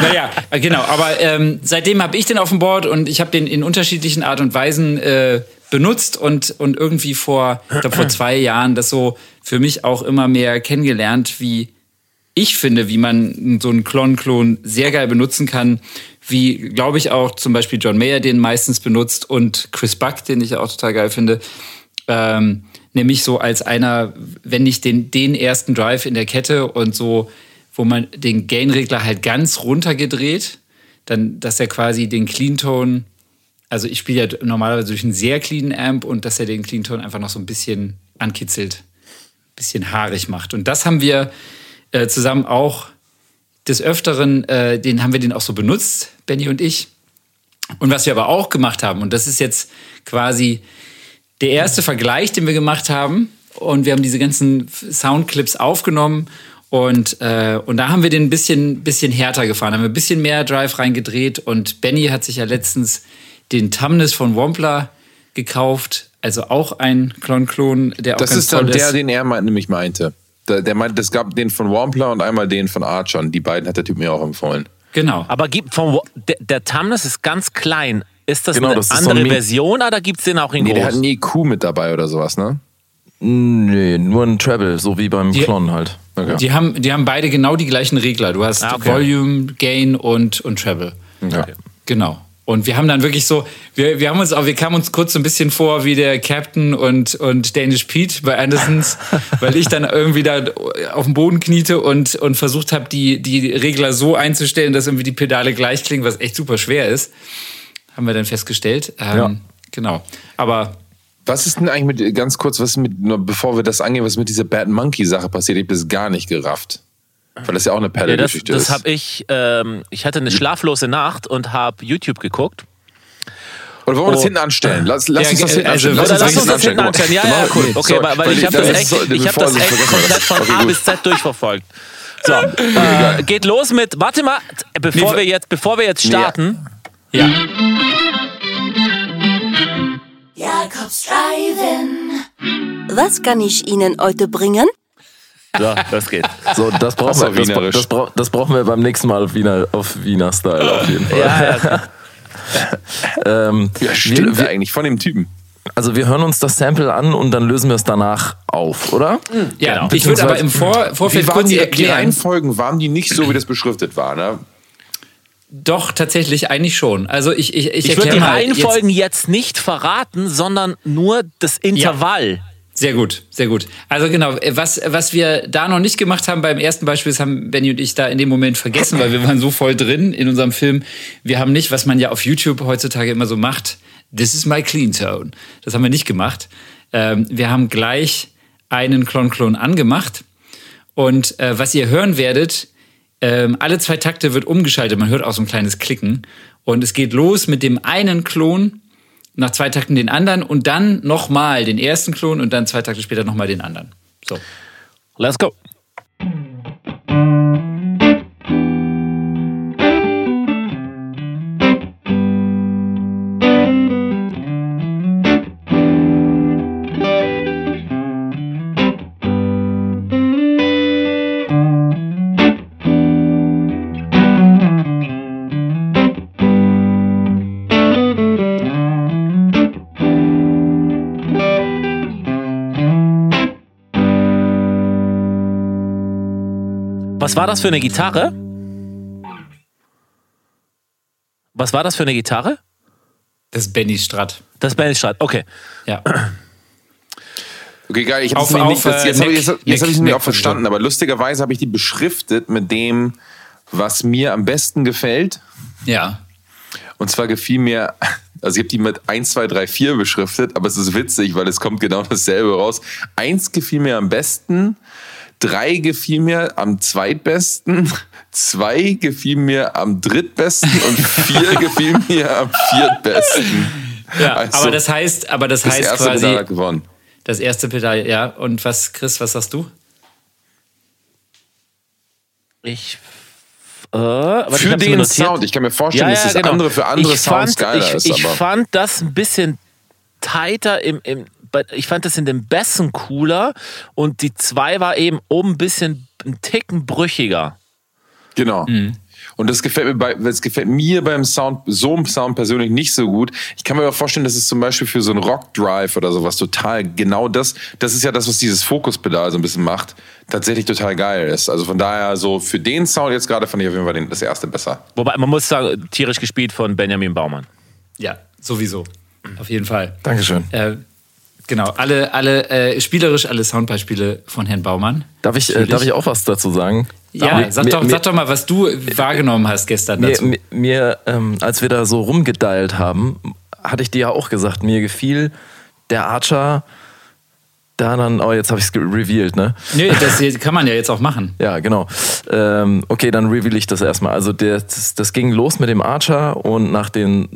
naja, genau. Aber ähm, seitdem habe ich den auf dem Board und ich habe den in unterschiedlichen Art und Weisen äh, benutzt und, und irgendwie vor, ich vor zwei Jahren das so für mich auch immer mehr kennengelernt, wie ich finde, wie man so einen Klon-Klon sehr geil benutzen kann, wie, glaube ich, auch zum Beispiel John Mayer den meistens benutzt und Chris Buck, den ich auch total geil finde. Ähm, nämlich so als einer, wenn nicht den, den ersten Drive in der Kette und so, wo man den Gain-Regler halt ganz runtergedreht, dann, dass er quasi den Clean-Tone, also ich spiele ja normalerweise durch einen sehr cleanen Amp und dass er den Clean-Tone einfach noch so ein bisschen ankitzelt, ein bisschen haarig macht. Und das haben wir äh, zusammen auch des Öfteren, äh, den haben wir den auch so benutzt, Benny und ich. Und was wir aber auch gemacht haben, und das ist jetzt quasi der erste Vergleich, den wir gemacht haben, und wir haben diese ganzen Soundclips aufgenommen und, äh, und da haben wir den ein bisschen, bisschen härter gefahren, haben wir ein bisschen mehr Drive reingedreht und Benny hat sich ja letztens den Tumnus von Wampler gekauft, also auch ein Klon-Klon, der auch Das ganz ist dann toll der, ist. den er meint, nämlich meinte. Der, der meinte, es gab den von Wampler und einmal den von Archer. Und die beiden hat der Typ mir auch empfohlen. Genau. Aber gibt vom, der, der Tumnus ist ganz klein. Ist das Genau, eine das ist so andere Mi- Version oder gibt es den auch in Nee, groß? der hat einen EQ mit dabei oder sowas, ne? Nee, nur ein Treble, so wie beim Die- Klon halt. Okay. Die haben, die haben beide genau die gleichen Regler. Du hast Ah, okay. Volume, Gain und, und Treble. Ja. Genau. Und wir haben dann wirklich so, wir, wir haben uns auch, wir kamen uns kurz so ein bisschen vor wie der Captain und, und Danish Pete bei Andersons, weil ich dann irgendwie da auf dem Boden kniete und, und versucht habe, die, die Regler so einzustellen, dass irgendwie die Pedale gleich klingen, was echt super schwer ist. Haben wir dann festgestellt. Ähm, Ja. Genau. Aber Was ist denn eigentlich mit, ganz kurz, was ist mit, bevor wir das angehen, was mit dieser Bad Monkey-Sache passiert? Ich habe das gar nicht gerafft. Weil das ja auch eine Ja, das Pedal-Geschichte das ist. habe ich, ähm, ich hatte eine schlaflose Nacht und habe YouTube geguckt. Oder wollen wir das Oh. hinten anstellen? Lass, lass Ja, uns das hinten also, anstellen. lass das uns das hinten anstellen. Ja, ja, cool. Okay, Sorry, weil, weil ich habe das echt, so- ich hab das echt komplett von Okay, A bis Z durchverfolgt. So, äh, geht los mit, warte mal, bevor Nee, wir jetzt, bevor wir jetzt starten, ja. Jakobs Drive-In. Was kann ich Ihnen heute bringen? So, los geht's. So, das brauchen, Das wir, das, wienerisch. das, brauch- das brauchen wir beim nächsten Mal auf Wiener, auf Wiener Style auf jeden Fall. Ja, ja. Ähm, Ja, stimmt wir, eigentlich, von dem Typen. also wir hören uns das Sample an und dann lösen wir es danach auf, oder? ja. Genau. Ich würde aber im Vor Vorfeld kurz die, die erklären. Reihenfolgen, waren die nicht so, wie das beschriftet war, ne? Doch, tatsächlich eigentlich schon. Also ich, ich, ich, Ich würde die mal jetzt- Reihenfolgen jetzt, nicht verraten, sondern nur das Intervall. Sehr gut, sehr gut. Also genau, was, was wir da noch nicht gemacht haben beim ersten Beispiel, das haben Benny und ich da in dem Moment vergessen, weil wir waren so voll drin in unserem Film. Wir haben nicht, was man ja auf YouTube heutzutage immer so macht, this is my clean tone. Das haben wir nicht gemacht. Ähm, wir haben gleich einen Klon-Klon angemacht. Und äh, was ihr hören werdet, ähm, alle zwei Takte wird umgeschaltet. Man hört auch so ein kleines Klicken. Und es geht los mit dem einen Klon, nach zwei Takten den anderen und dann nochmal den ersten Klon und dann zwei Takte später nochmal den anderen. So. Let's go. Was war das für eine Gitarre? Was war das für eine Gitarre? Das ist Benny Stratt. Das ist Benny Stratt, okay. Ja. Okay, geil. Ich hab's nämlich auf, nicht, das, äh, jetzt habe ich es jetzt hab ich's nämlich Neck- auch verstanden, aber lustigerweise habe ich die beschriftet mit dem, was mir am besten gefällt. Ja. Und zwar gefiel mir, also ich habe die mit 1, 2, 3, 4 beschriftet, aber es ist witzig, weil es kommt genau dasselbe raus. Eins gefiel mir am besten, drei gefiel mir am zweitbesten, zwei gefiel mir am drittbesten und vier gefiel mir am viertbesten. ja. Also, aber das heißt, aber das, Das heißt erste quasi, Pedal hat gewonnen. das erste Pedal, ja. Und was, Chris, was sagst du? Ich. Äh, ich Für den notiert. Sound. Ich kann mir vorstellen, dass das genau. andere für andere ich Sounds fand, geiler ich, ist. Ich fand das ein bisschen tighter im, im bei- ich fand das in den Bässen cooler und die zwei war eben oben ein bisschen ein Ticken brüchiger. Genau. Und das gefällt mir bei, das gefällt mir beim Sound, so einem Sound persönlich nicht so gut. Ich kann mir aber vorstellen, dass es zum Beispiel für so einen Rock Drive oder sowas total genau das, das ist ja das, was dieses Fokuspedal so ein bisschen macht, tatsächlich total geil ist. Also von daher so für den Sound jetzt gerade fand ich auf jeden Fall den, das erste besser. Wobei man muss sagen, tierisch gespielt von Benjamin Baumann. Ja, sowieso. Auf jeden Fall. Dankeschön. Äh, genau, alle, alle äh, spielerisch alle Soundbeispiele von Herrn Baumann. Darf ich, äh, darf ich auch was dazu sagen? Ja, Mir- sag, doch, mir- sag doch mal, was du wahrgenommen hast gestern Mir, dazu. mir, ähm, als wir da so rumgedialt haben, hatte ich dir ja auch gesagt, mir gefiel der Archer da dann, oh, jetzt habe ich es revealed, ne? Nö, das kann man ja jetzt auch machen. Ja, genau. Ähm, okay, dann reveal ich das erstmal. Also der, das, das ging los mit dem Archer und nach den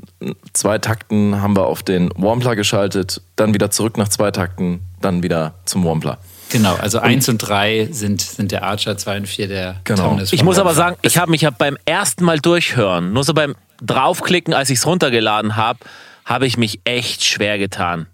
zwei Takten haben wir auf den Wampler geschaltet, dann wieder zurück nach zwei Takten, dann wieder zum Wampler. Genau, also eins und drei sind, sind der Archer, zwei und vier der Genau. Taunus. Ich muss aber sagen, ich habe mich ja beim ersten Mal durchhören, nur so beim draufklicken, als ich es runtergeladen habe, habe ich mich echt schwer getan.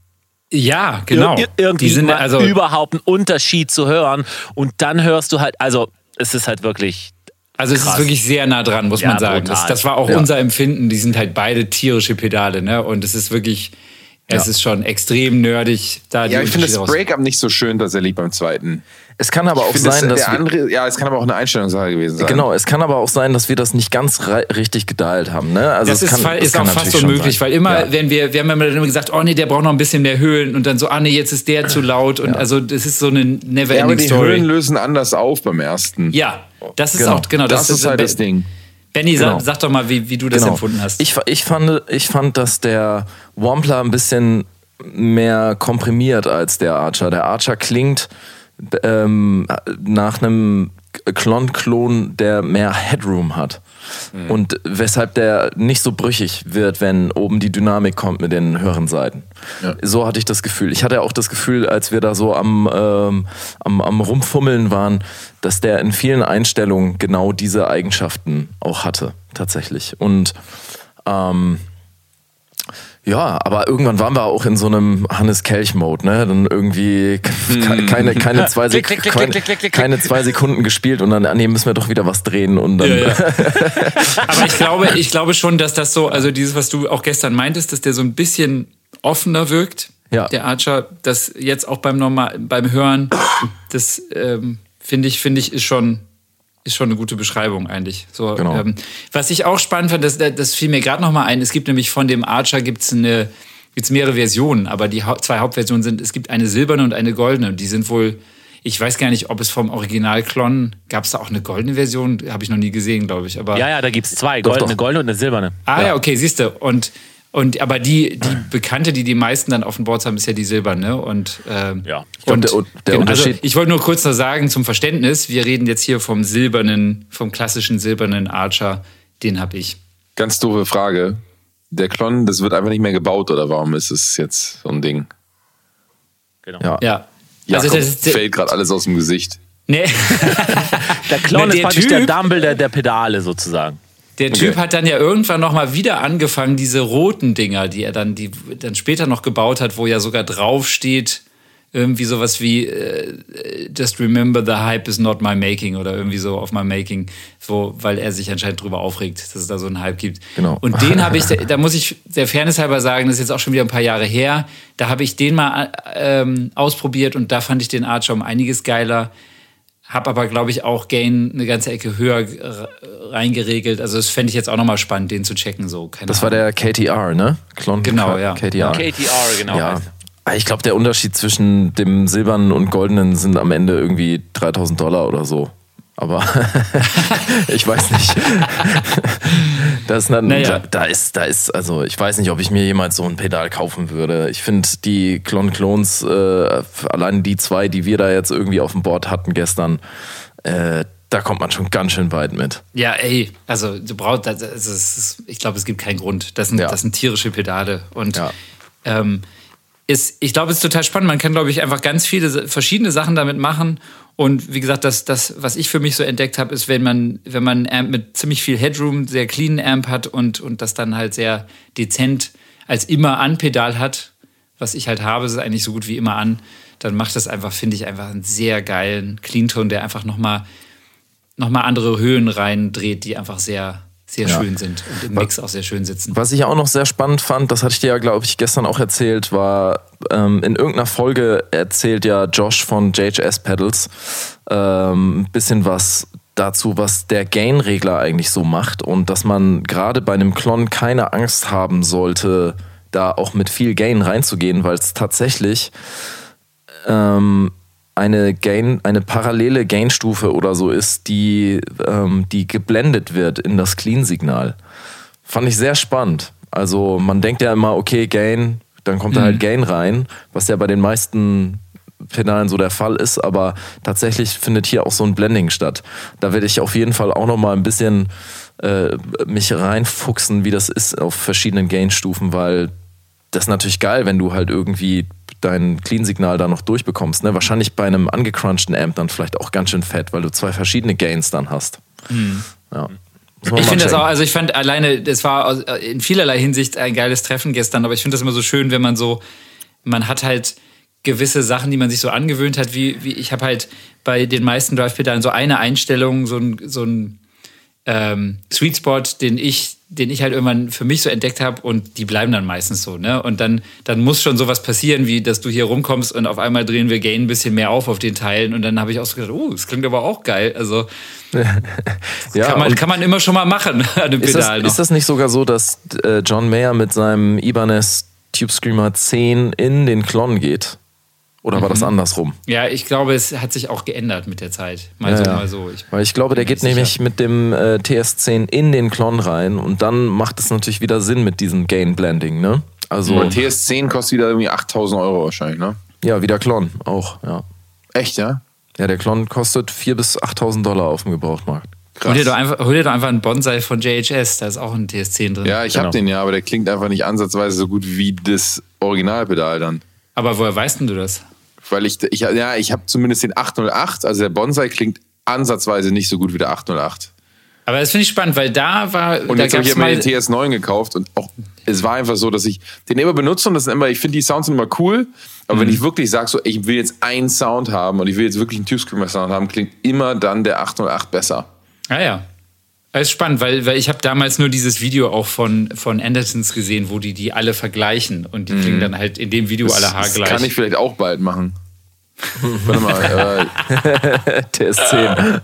Ja, genau. Ir irgendwie Die sind mal also überhaupt einen Unterschied zu hören und dann hörst du halt, also es ist halt wirklich Also es Krass. ist wirklich sehr nah dran, muss Ja, man sagen. Das, das war auch Ja. unser Empfinden. Die sind halt beide tierische Pedale, ne? Und es ist wirklich, es Ja. ist schon extrem nerdig. Da Ja, die ich finde das Breakup nicht so schön tatsächlich beim zweiten. Es kann aber auch Ich finde, sein, das, dass andere, ja, es kann aber auch eine Einstellungssache gewesen sein. genau, es kann aber auch sein, dass wir das nicht ganz richtig gedialt haben. Ne? Also Das es ist, kann, ist kann auch fast unmöglich, sein. weil immer, Ja. wenn wir, wir haben immer dann immer gesagt, oh nee, der braucht noch ein bisschen mehr Höhlen und dann so, ah nee, jetzt ist der zu laut und also das ist so eine Ja, aber die Story. Höhen lösen anders auf beim ersten. Ja, das ist Genau. auch, genau, das, ist halt das Ding. Benny, Genau. sag, sag doch mal, wie, wie du das Genau. empfunden hast. Ich, ich, fand, ich fand, dass der Wampler ein bisschen mehr komprimiert als der Archer. Der Archer klingt ähm, nach einem Klon-Klon, der mehr Headroom hat. Und weshalb der nicht so brüchig wird, wenn oben die Dynamik kommt mit den höheren Seiten. So hatte ich das Gefühl. Ich hatte auch das Gefühl, als wir da so am, ähm, am, am Rumfummeln waren, dass der in vielen Einstellungen genau diese Eigenschaften auch hatte, tatsächlich. Und ähm, ja, aber irgendwann waren wir auch in so einem Hannes Kelch-Mode, ne? Dann irgendwie ke- keine, keine, zwei Sek Klick, klick, klick, keine, klick, klick, klick, keine zwei Sekunden gespielt und dann, ah, nee, müssen wir doch wieder was drehen und dann. Ja, ja. Aber ich glaube, ich glaube schon, dass das so, also dieses, was du auch gestern meintest, dass der so ein bisschen offener wirkt, Ja. der Archer, das jetzt auch beim Normal, beim Hören, das ähm, finde ich, finde ich, ist schon, ist schon eine gute Beschreibung eigentlich. So, Genau. ähm, was ich auch spannend fand, das, das fiel mir gerade noch mal ein. Es gibt nämlich von dem Archer gibt's eine, gibt's mehrere Versionen, aber die Hau- zwei Hauptversionen sind, es gibt eine silberne und eine goldene. Und die sind wohl, ich weiß gar nicht, ob es vom Original-Klon, gab es da auch eine goldene Version? Habe ich noch nie gesehen, glaube ich. Aber Ja, ja, da gibt es zwei, Doch, goldene, doch. goldene und eine silberne. Ah ja, okay, siehst du. Und, und aber die, die bekannte, die die meisten dann auf den Boards haben, ist ja die silberne. Und, ähm, Ja. Ich glaub, und der- der genau, also Unterschied- ich wollte nur kurz noch sagen zum Verständnis, wir reden jetzt hier vom silbernen, vom klassischen silbernen Archer, den habe ich. Ganz doofe Frage. Der Klon, das wird einfach nicht mehr gebaut oder warum ist es jetzt so ein Ding? Genau. Ja. Ja. Jakob also das fällt gerade alles aus dem Gesicht. nee, Der Clown Na, ist der praktisch Typ- der Dumble der, der Pedale sozusagen. Der Typ hat dann ja irgendwann noch mal wieder angefangen, diese roten Dinger, die er dann, die dann später noch gebaut hat, wo ja sogar drauf steht, irgendwie sowas wie äh, Just remember the hype is not my making oder irgendwie so auf my making, wo, weil er sich anscheinend drüber aufregt, dass es da so einen Hype gibt. Genau. Und den habe ich, da muss ich der Fairness halber sagen, das ist jetzt auch schon wieder ein paar Jahre her, da habe ich den mal ähm, ausprobiert und da fand ich den Archer um einiges geiler. Habe aber, glaube ich, auch Gain eine ganze Ecke höher reingeregelt. Also das fände ich jetzt auch nochmal spannend, den zu checken. So. Keine das Ahnung. war der KTR, ne? Klon genau, ja. KTR. KTR, genau. Ja. Ah, ich glaube, der Unterschied zwischen dem silbernen und goldenen sind am Ende irgendwie 3000 Dollar oder so. Aber ich weiß nicht. das dann, naja. da, da, ist, da ist, also ich weiß nicht, ob ich mir jemals so ein Pedal kaufen würde. Ich finde die Klon Clones, äh, allein die zwei, die wir da jetzt irgendwie auf dem Board hatten gestern, äh, da kommt man schon ganz schön weit mit. Ja, ey, also du brauchst, das ist, ich glaube, es gibt keinen Grund. Das sind, ja. das sind tierische Pedale und ja. ähm, ist, ich glaube, es ist total spannend. Man kann, glaube ich, einfach ganz viele verschiedene Sachen damit machen. Und wie gesagt, das, das, was ich für mich so entdeckt habe, ist, wenn man, wenn man einen Amp mit ziemlich viel Headroom, sehr clean Amp hat und, und das dann halt sehr dezent als immer an Pedal hat, was ich halt habe, ist eigentlich so gut wie immer an, dann macht das einfach, finde ich, einfach einen sehr geilen Clean-Ton, der einfach nochmal noch mal andere Höhen reindreht, die einfach sehr, sehr ja. schön sind und im Mix auch sehr schön sitzen. Was ich auch noch sehr spannend fand, das hatte ich dir ja, glaube ich, gestern auch erzählt, war ähm, in irgendeiner Folge erzählt ja Josh von JHS Pedals ähm, ein bisschen was dazu, was der Gain-Regler eigentlich so macht und dass man gerade bei einem Klon keine Angst haben sollte, da auch mit viel Gain reinzugehen, weil es tatsächlich ähm, eine Gain, eine parallele Gain-Stufe oder so ist, die, ähm, die geblendet wird in das Clean-Signal. Fand ich sehr spannend. Also man denkt ja immer, okay, Gain, dann kommt mhm. da halt mhm. Gain rein, was ja bei den meisten Pedalen so der Fall ist, aber tatsächlich findet hier auch so ein Blending statt. Da werde ich auf jeden Fall auch noch mal ein bisschen äh, mich reinfuchsen, wie das ist auf verschiedenen Gain-Stufen, weil das ist natürlich geil, wenn du halt irgendwie dein Clean-Signal da noch durchbekommst. Ne? Wahrscheinlich bei einem angecrunchten Amp dann vielleicht auch ganz schön fett, weil du zwei verschiedene Gains dann hast. Mhm. Ja. Ich finde das auch, also ich fand alleine, es war in vielerlei Hinsicht ein geiles Treffen gestern, aber ich finde das immer so schön, wenn man so, man hat halt gewisse Sachen, die man sich so angewöhnt hat, wie, wie ich habe halt bei den meisten Drive-Pedalen so eine Einstellung, so ein, so ein ähm, Sweet Spot, den ich, den ich halt irgendwann für mich so entdeckt habe und die bleiben dann meistens so, ne? Und dann, dann muss schon sowas passieren, wie dass du hier rumkommst und auf einmal drehen wir Gain ein bisschen mehr auf auf den Teilen und dann habe ich auch so gedacht, oh, das klingt aber auch geil. Also ja, kann, man, kann man immer schon mal machen an dem Pedal. Ist das, ist das nicht sogar so, dass äh, John Mayer mit seinem Ibanez Tube Screamer 10 in den Klon geht? Oder war das mhm. andersrum? Ja, ich glaube, es hat sich auch geändert mit der Zeit. Mal ja, so, mal so. Ich Weil ich glaube, der geht nämlich mit dem äh, TS10 in den Klon rein und dann macht es natürlich wieder Sinn mit diesem Gain Blending, ne? Also. Und TS10 kostet wieder irgendwie 8000 Euro wahrscheinlich, ne? Ja, wie der Klon auch, ja. Echt, ja? Ja, der Klon kostet 4.000 bis 8.000 Dollar auf dem Gebrauchtmarkt. Krass. Hol dir, doch einfach, hol dir doch einfach einen Bonsai von JHS, da ist auch ein TS10 drin. Ja, ich genau. habe den ja, aber der klingt einfach nicht ansatzweise so gut wie das Originalpedal dann. Aber woher weißt denn du das? Weil ich, ich ja, ich habe zumindest den 808, also der Bonsai klingt ansatzweise nicht so gut wie der 808. Aber das finde ich spannend, weil da war. Und da jetzt habe ich mir den TS9 gekauft und auch es war einfach so, dass ich den immer benutze und das immer, ich finde die Sounds immer cool. Aber mhm. wenn ich wirklich sage, so, ich will jetzt einen Sound haben und ich will jetzt wirklich einen Tube Screamer Sound haben, klingt immer dann der 808 besser. Ah ja. Das ist spannend, weil, weil ich habe damals nur dieses Video auch von, von Andersons gesehen, wo die die alle vergleichen und die mhm. klingen dann halt in dem Video das, alle haargleich. Das kann ich vielleicht auch bald machen. Warte mal. Äh. TS10.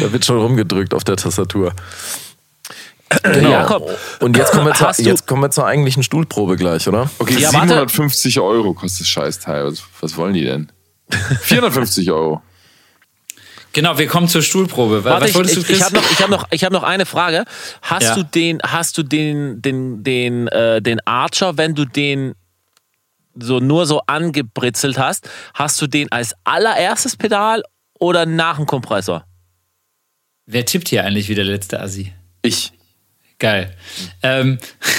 da wird schon rumgedrückt auf der Tastatur. Genau. Jakob, und jetzt kommen, wir zur, jetzt kommen wir zur eigentlichen Stuhlprobe gleich, oder? Okay, ja, 750 warte. Euro kostet das Scheißteil. Was, was wollen die denn? 450 Euro. Genau, wir kommen zur Stuhlprobe. Warte, Was ich, ich, ich habe noch, ich hab noch, hab noch eine Frage. Hast ja. du den, hast du den, den, den, äh, den Archer, wenn du den so nur so angebritzelt hast, hast du den als allererstes Pedal oder nach dem Kompressor? Wer tippt hier eigentlich wie der letzte Assi? Ich. Geil. Ähm,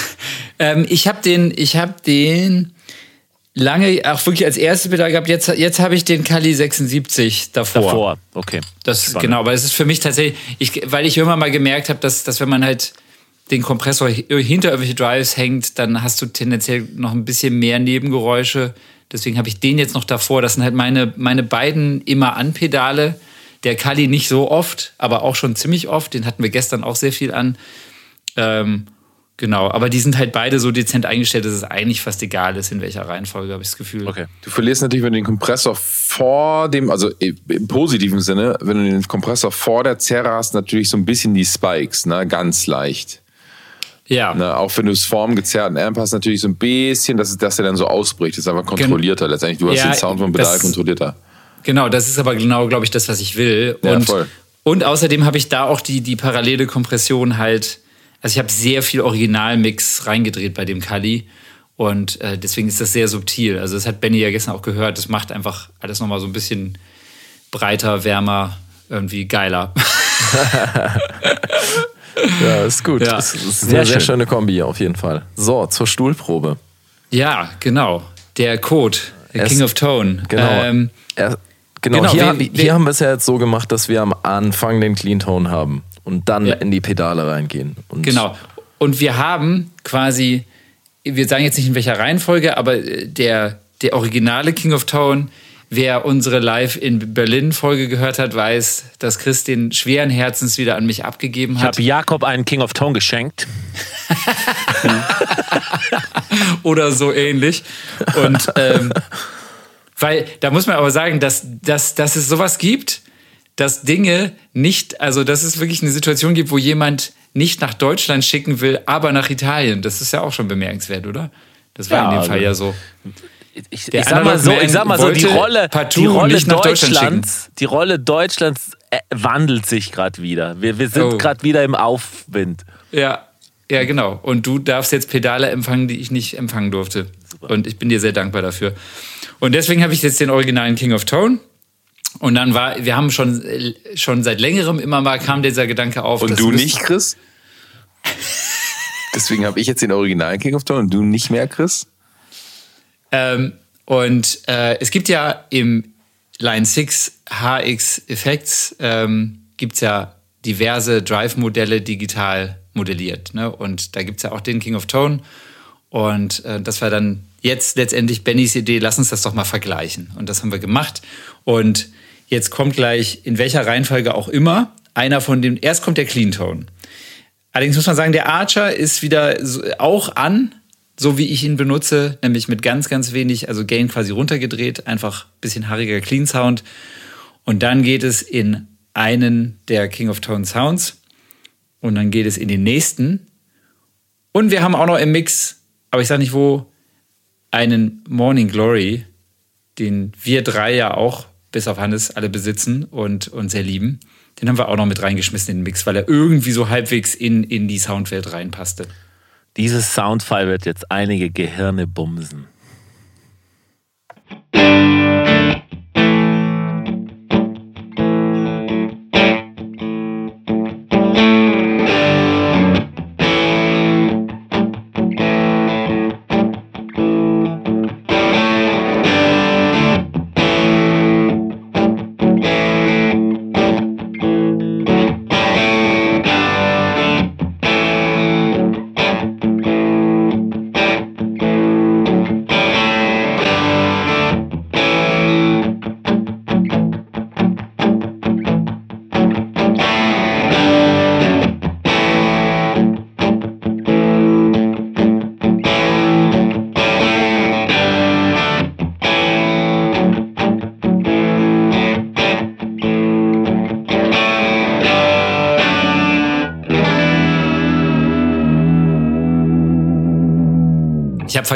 ähm, ich habe den, ich habe den lange auch wirklich als erste Pedal gehabt. Jetzt, jetzt habe ich den Kali 76 davor. Davor, okay. Das Spannend. genau, aber es ist für mich tatsächlich, ich, weil ich immer mal gemerkt habe, dass, dass wenn man halt den Kompressor hinter irgendwelche Drives hängt, dann hast du tendenziell noch ein bisschen mehr Nebengeräusche. Deswegen habe ich den jetzt noch davor. Das sind halt meine, meine beiden immer an Pedale. Der Kali nicht so oft, aber auch schon ziemlich oft. Den hatten wir gestern auch sehr viel an. Ähm, Genau, aber die sind halt beide so dezent eingestellt, dass es eigentlich fast egal ist, in welcher Reihenfolge, habe ich das Gefühl. Okay. Du verlierst natürlich, wenn du den Kompressor vor dem, also im positiven Sinne, wenn du den Kompressor vor der Zerre hast, natürlich so ein bisschen die Spikes, ne, ganz leicht. Ja. Ne, auch wenn du es vorm gezerrten Amp hast, natürlich so ein bisschen, dass, dass der dann so ausbricht. Das ist einfach kontrollierter letztendlich. Du hast Ja, den Sound vom Pedal das- kontrollierter. Genau, das ist aber genau, glaube ich, das, was ich will. Ja, und, voll. und außerdem habe ich da auch die, die parallele Kompression halt. Also ich habe sehr viel Originalmix reingedreht bei dem Kali. Und äh, deswegen ist das sehr subtil. Also das hat Benny ja gestern auch gehört. Das macht einfach alles nochmal so ein bisschen breiter, wärmer, irgendwie geiler. Ja, ist gut. Ja. Das ist Sehr eine sehr schön. schöne Kombi auf jeden Fall. So, zur Stuhlprobe. ja, genau. Der Code, der Es- King of Tone. Genau. Ähm, Er, genau, genau, hier, wir- hier wir- haben wir es ja jetzt so gemacht, dass wir am Anfang den Clean Tone haben und dann Ja. in die Pedale reingehen. Und Genau. Und wir haben quasi, wir sagen jetzt nicht in welcher Reihenfolge, aber äh, der, der originale King of Tone, wer unsere Live in Berlin Folge gehört hat, weiß, dass Chris den schweren Herzens wieder an mich abgegeben Ich hat. habe Jakob einen King of Tone geschenkt. oder so ähnlich. Und ähm, weil da muss man aber sagen, dass, dass, dass es sowas gibt, dass Dinge nicht, also dass es wirklich eine Situation gibt, wo jemand nicht nach Deutschland schicken will, aber nach Italien. Das ist ja auch schon bemerkenswert, oder? Das war Ja, in dem Fall also- ja so. Ich, ich sag mal so, ich sag mal so, die Rolle, die Rolle Deutschlands, die Rolle Deutschlands äh, wandelt sich gerade wieder. Wir, wir sind Oh. gerade wieder im Aufwind. Ja, ja, genau. Und du darfst jetzt Pedale empfangen, die ich nicht empfangen durfte. Und ich bin dir sehr dankbar dafür. Und deswegen habe ich jetzt den originalen King of Tone. Und dann war, wir haben schon, schon seit längerem immer mal kam dieser Gedanke auf. Und du nicht, Chris? Deswegen habe ich jetzt den originalen King of Tone und du nicht mehr, Chris? Ähm, und äh, es gibt ja im Line 6 HX Effects ähm, gibt es ja diverse Drive-Modelle digital modelliert. Ne? Und da gibt es ja auch den King of Tone. Und äh, das war dann jetzt letztendlich Bennys Idee, lass uns das doch mal vergleichen. Und das haben wir gemacht. Und jetzt kommt gleich, in welcher Reihenfolge auch immer, einer von den, erst kommt der Clean Tone. Allerdings muss man sagen, der Archer ist wieder auch an, so wie ich ihn benutze, nämlich mit ganz, ganz wenig, also Gain quasi runtergedreht, einfach bisschen haariger Clean Sound. Und dann geht es in einen der King of Tone Sounds und dann geht es in den nächsten. Und wir haben auch noch im Mix, aber ich sage nicht wo, einen Morning Glory, den wir drei ja auch, bis auf Hannes, alle besitzen und, und sehr lieben. Den haben wir auch noch mit reingeschmissen in den Mix, weil er irgendwie so halbwegs in, in die Soundwelt reinpasste. Dieses Soundfile wird jetzt einige Gehirne bumsen.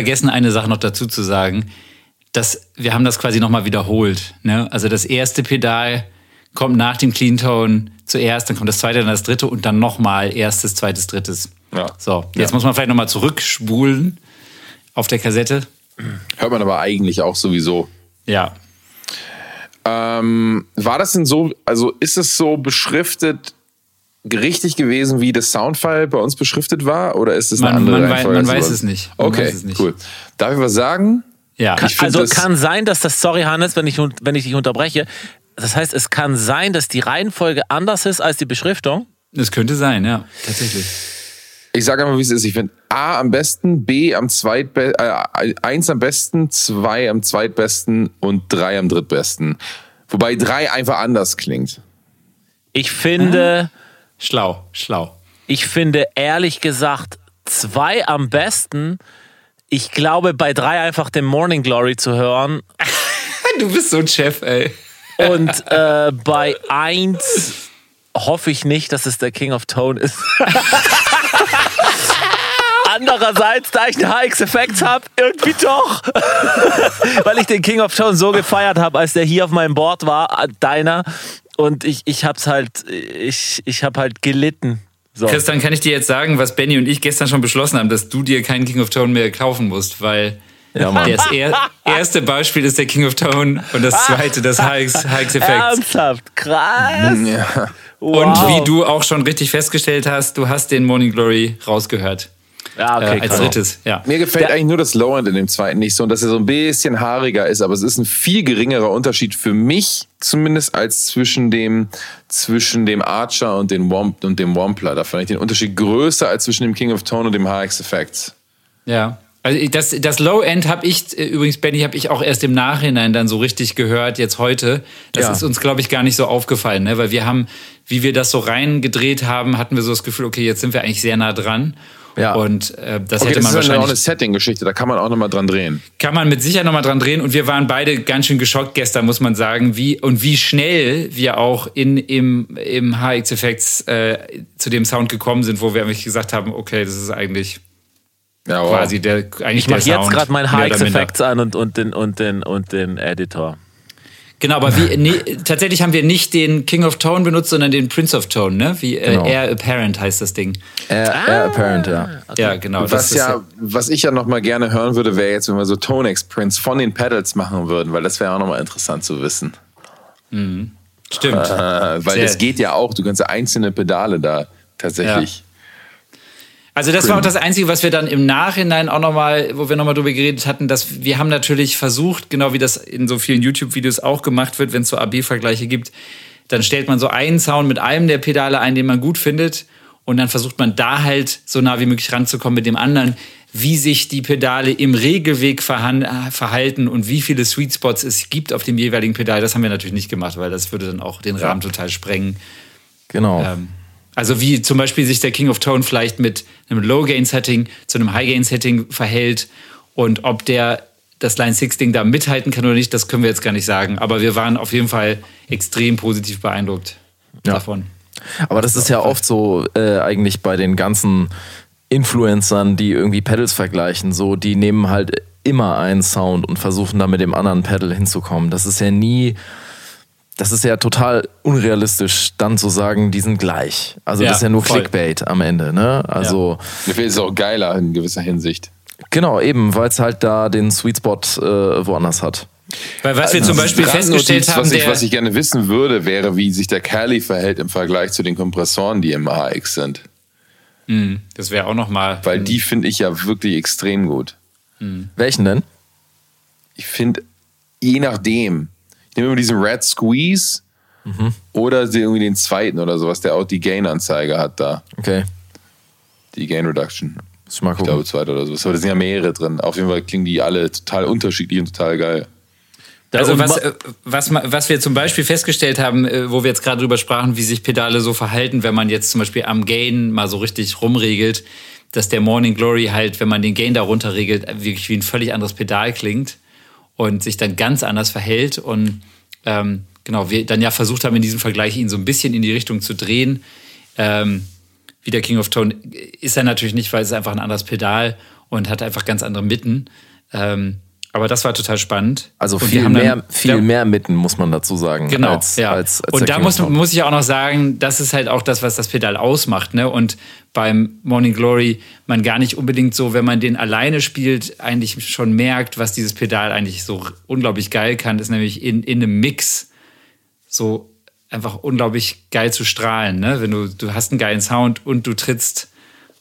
Vergessen, eine Sache noch dazu zu sagen. Dass wir haben das quasi nochmal wiederholt. Ne? Also das erste Pedal kommt nach dem Clean Tone zuerst, dann kommt das zweite, dann das dritte und dann nochmal erstes, zweites, drittes. Ja. So, jetzt muss man vielleicht nochmal zurückspulen auf der Kassette. Hört man aber eigentlich auch sowieso. Ja. Ähm, war das denn so, also ist es so beschriftet richtig gewesen, wie das Soundfile bei uns beschriftet war? Oder ist es eine Man- andere man wei- Reihenfolge man als weiß es nicht. Man Okay, weiß es nicht. cool. Darf ich was sagen? Ja. Ich Also kann sein, dass das, sorry Hannes, wenn ich, wenn ich dich unterbreche, das heißt, es kann sein, dass die Reihenfolge anders ist als die Beschriftung. Das könnte sein, ja. Tatsächlich. Ich sage einfach, wie es ist. Ich finde A am besten, B am zweitbesten, äh, eins am besten, zwei am zweitbesten und drei am drittbesten. Wobei drei einfach anders klingt. Ich finde, Schlau, schlau. ich finde ehrlich gesagt zwei am besten. Ich glaube, bei drei einfach den Morning Glory zu hören. Du bist so ein Chef, ey. Und äh, bei eins hoffe ich nicht, dass es der King of Tone ist. Andererseits, da ich einen HX Effects habe, irgendwie doch. Weil ich den King of Tone so gefeiert habe, als der hier auf meinem Board war, deiner. Und ich, ich hab's halt, ich, ich hab halt gelitten. So. Christian, kann ich dir jetzt sagen, was Benny und ich gestern schon beschlossen haben, dass du dir keinen King of Tone mehr kaufen musst, weil Ja, Mann. das er erste Beispiel ist der King of Tone und das zweite das Effects. Ernsthaft, krass. Ja. Und Wow. wie du auch schon richtig festgestellt hast, du hast den Morning Glory rausgehört. Ja, okay, äh, als krass. drittes, ja. Mir gefällt Der- eigentlich nur das Lowend in dem zweiten nicht so und dass er so ein bisschen haariger ist, aber es ist ein viel geringerer Unterschied für mich zumindest als zwischen dem zwischen dem Archer und dem Womp und dem Wampler. Da fand ich den Unterschied größer als zwischen dem King of Tone und dem HX Effects. Ja. Also das, das Low End habe ich, äh, übrigens, Benny, habe ich auch erst im Nachhinein dann so richtig gehört, jetzt heute. Das Ja. ist uns, glaube ich, gar nicht so aufgefallen, ne? weil wir haben, wie wir das so reingedreht haben, hatten wir so das Gefühl, okay, jetzt sind wir eigentlich sehr nah dran. Ja. Und äh, das Okay, hätte das man ist dann auch eine wahrscheinlich, Setting-Geschichte, da kann man auch nochmal dran drehen. kann man mit Sicherheit nochmal dran drehen. Und wir waren beide ganz schön geschockt gestern, muss man sagen, wie und wie schnell wir auch in, im, im HX Effects äh, zu dem Sound gekommen sind, wo wir eigentlich gesagt haben, okay, das ist eigentlich Ja, wow. quasi der eigentlich Ich mache jetzt gerade mein mehr oder HX. Effects an und, und, den, und, den, und den Editor. Genau, aber wie, nee, tatsächlich haben wir nicht den King of Tone benutzt, sondern den Prince of Tone, ne? Wie äh, Genau. Air Apparent heißt das Ding. Air, Air Apparent, ja. Ja, genau. das Was ist ja, was ich ja noch mal gerne hören würde, wäre jetzt, wenn wir so Tonex Prints von den Pedals machen würden, weil das wäre auch noch mal interessant zu wissen. stimmt. Äh, weil Sehr. das geht ja auch, du kannst ja einzelne Pedale da tatsächlich. Also das war auch das Einzige, was wir dann im Nachhinein auch nochmal, wo wir nochmal drüber geredet hatten, dass wir haben natürlich versucht, genau wie das in so vielen YouTube-Videos auch gemacht wird, wenn es so AB-Vergleiche gibt, dann stellt man so einen Sound mit einem der Pedale ein, den man gut findet und dann versucht man da halt so nah wie möglich ranzukommen mit dem anderen, wie sich die Pedale im Regelweg verhalten und wie viele Sweet Spots es gibt auf dem jeweiligen Pedal. Das haben wir natürlich nicht gemacht, weil das würde dann auch den Rahmen total sprengen. Genau. Ähm, also wie zum Beispiel sich der King of Tone vielleicht mit einem Low-Gain-Setting zu einem High-Gain-Setting verhält und ob der das Line 6-Ding da mithalten kann oder nicht, das können wir jetzt gar nicht sagen. Aber wir waren auf jeden Fall extrem positiv beeindruckt Ja. davon. Aber das ist ja oft so äh, eigentlich bei den ganzen Influencern, die irgendwie Pedals vergleichen, so die nehmen halt immer einen Sound und versuchen da mit dem anderen Pedal hinzukommen. Das ist ja nie, das ist ja total unrealistisch, dann zu sagen, die sind gleich. Also Ja, das ist ja nur voll. Clickbait am Ende, ne? Also Mir fehlt es auch geiler in gewisser Hinsicht. genau, eben, weil es halt da den Sweet Spot äh, woanders hat. Weil was wir zum Beispiel festgestellt haben, was ich, was ich gerne wissen würde, wäre, wie sich der Cali verhält im Vergleich zu den Kompressoren, die im HX sind. das wäre auch noch mal, Weil die finde ich ja wirklich extrem gut. Welchen denn? Ich finde, je nachdem, nehme immer diesen Red Squeeze oder sie- irgendwie den zweiten oder sowas, der auch die Gain-Anzeige hat da. Okay, Die Gain Reduction. muss ich mal Ich gucken. glaube, zweiter oder sowas. Aber da sind ja mehrere drin. Auf jeden Fall klingen die alle total unterschiedlich und total geil. Also was, äh, was, was wir zum Beispiel festgestellt haben, äh, wo wir jetzt gerade drüber sprachen, wie sich Pedale so verhalten, wenn man jetzt zum Beispiel am Gain mal so richtig rumregelt, dass der Morning Glory halt, wenn man den Gain darunter regelt, wirklich wie ein völlig anderes Pedal klingt und sich dann ganz anders verhält. Und ähm, genau, wir dann ja versucht haben, in diesem Vergleich ihn so ein bisschen in die Richtung zu drehen. Ähm, wie der King of Tone ist er natürlich nicht, weil es ist einfach ein anderes Pedal und hat einfach ganz andere Mitten. Ähm, aber das war total spannend. Also Und viel haben dann- mehr, viel Ja. mehr mitten, muss man dazu sagen. Genau, als, ja. als, als und da muss, muss ich auch noch sagen, das ist halt auch das, was das Pedal ausmacht. Ne? Und beim Morning Glory man gar nicht unbedingt so, wenn man den alleine spielt, eigentlich schon merkt, was dieses Pedal eigentlich so unglaublich geil kann, ist nämlich in, in einem Mix so einfach unglaublich geil zu strahlen. Ne? Wenn du, du hast einen geilen Sound und du trittst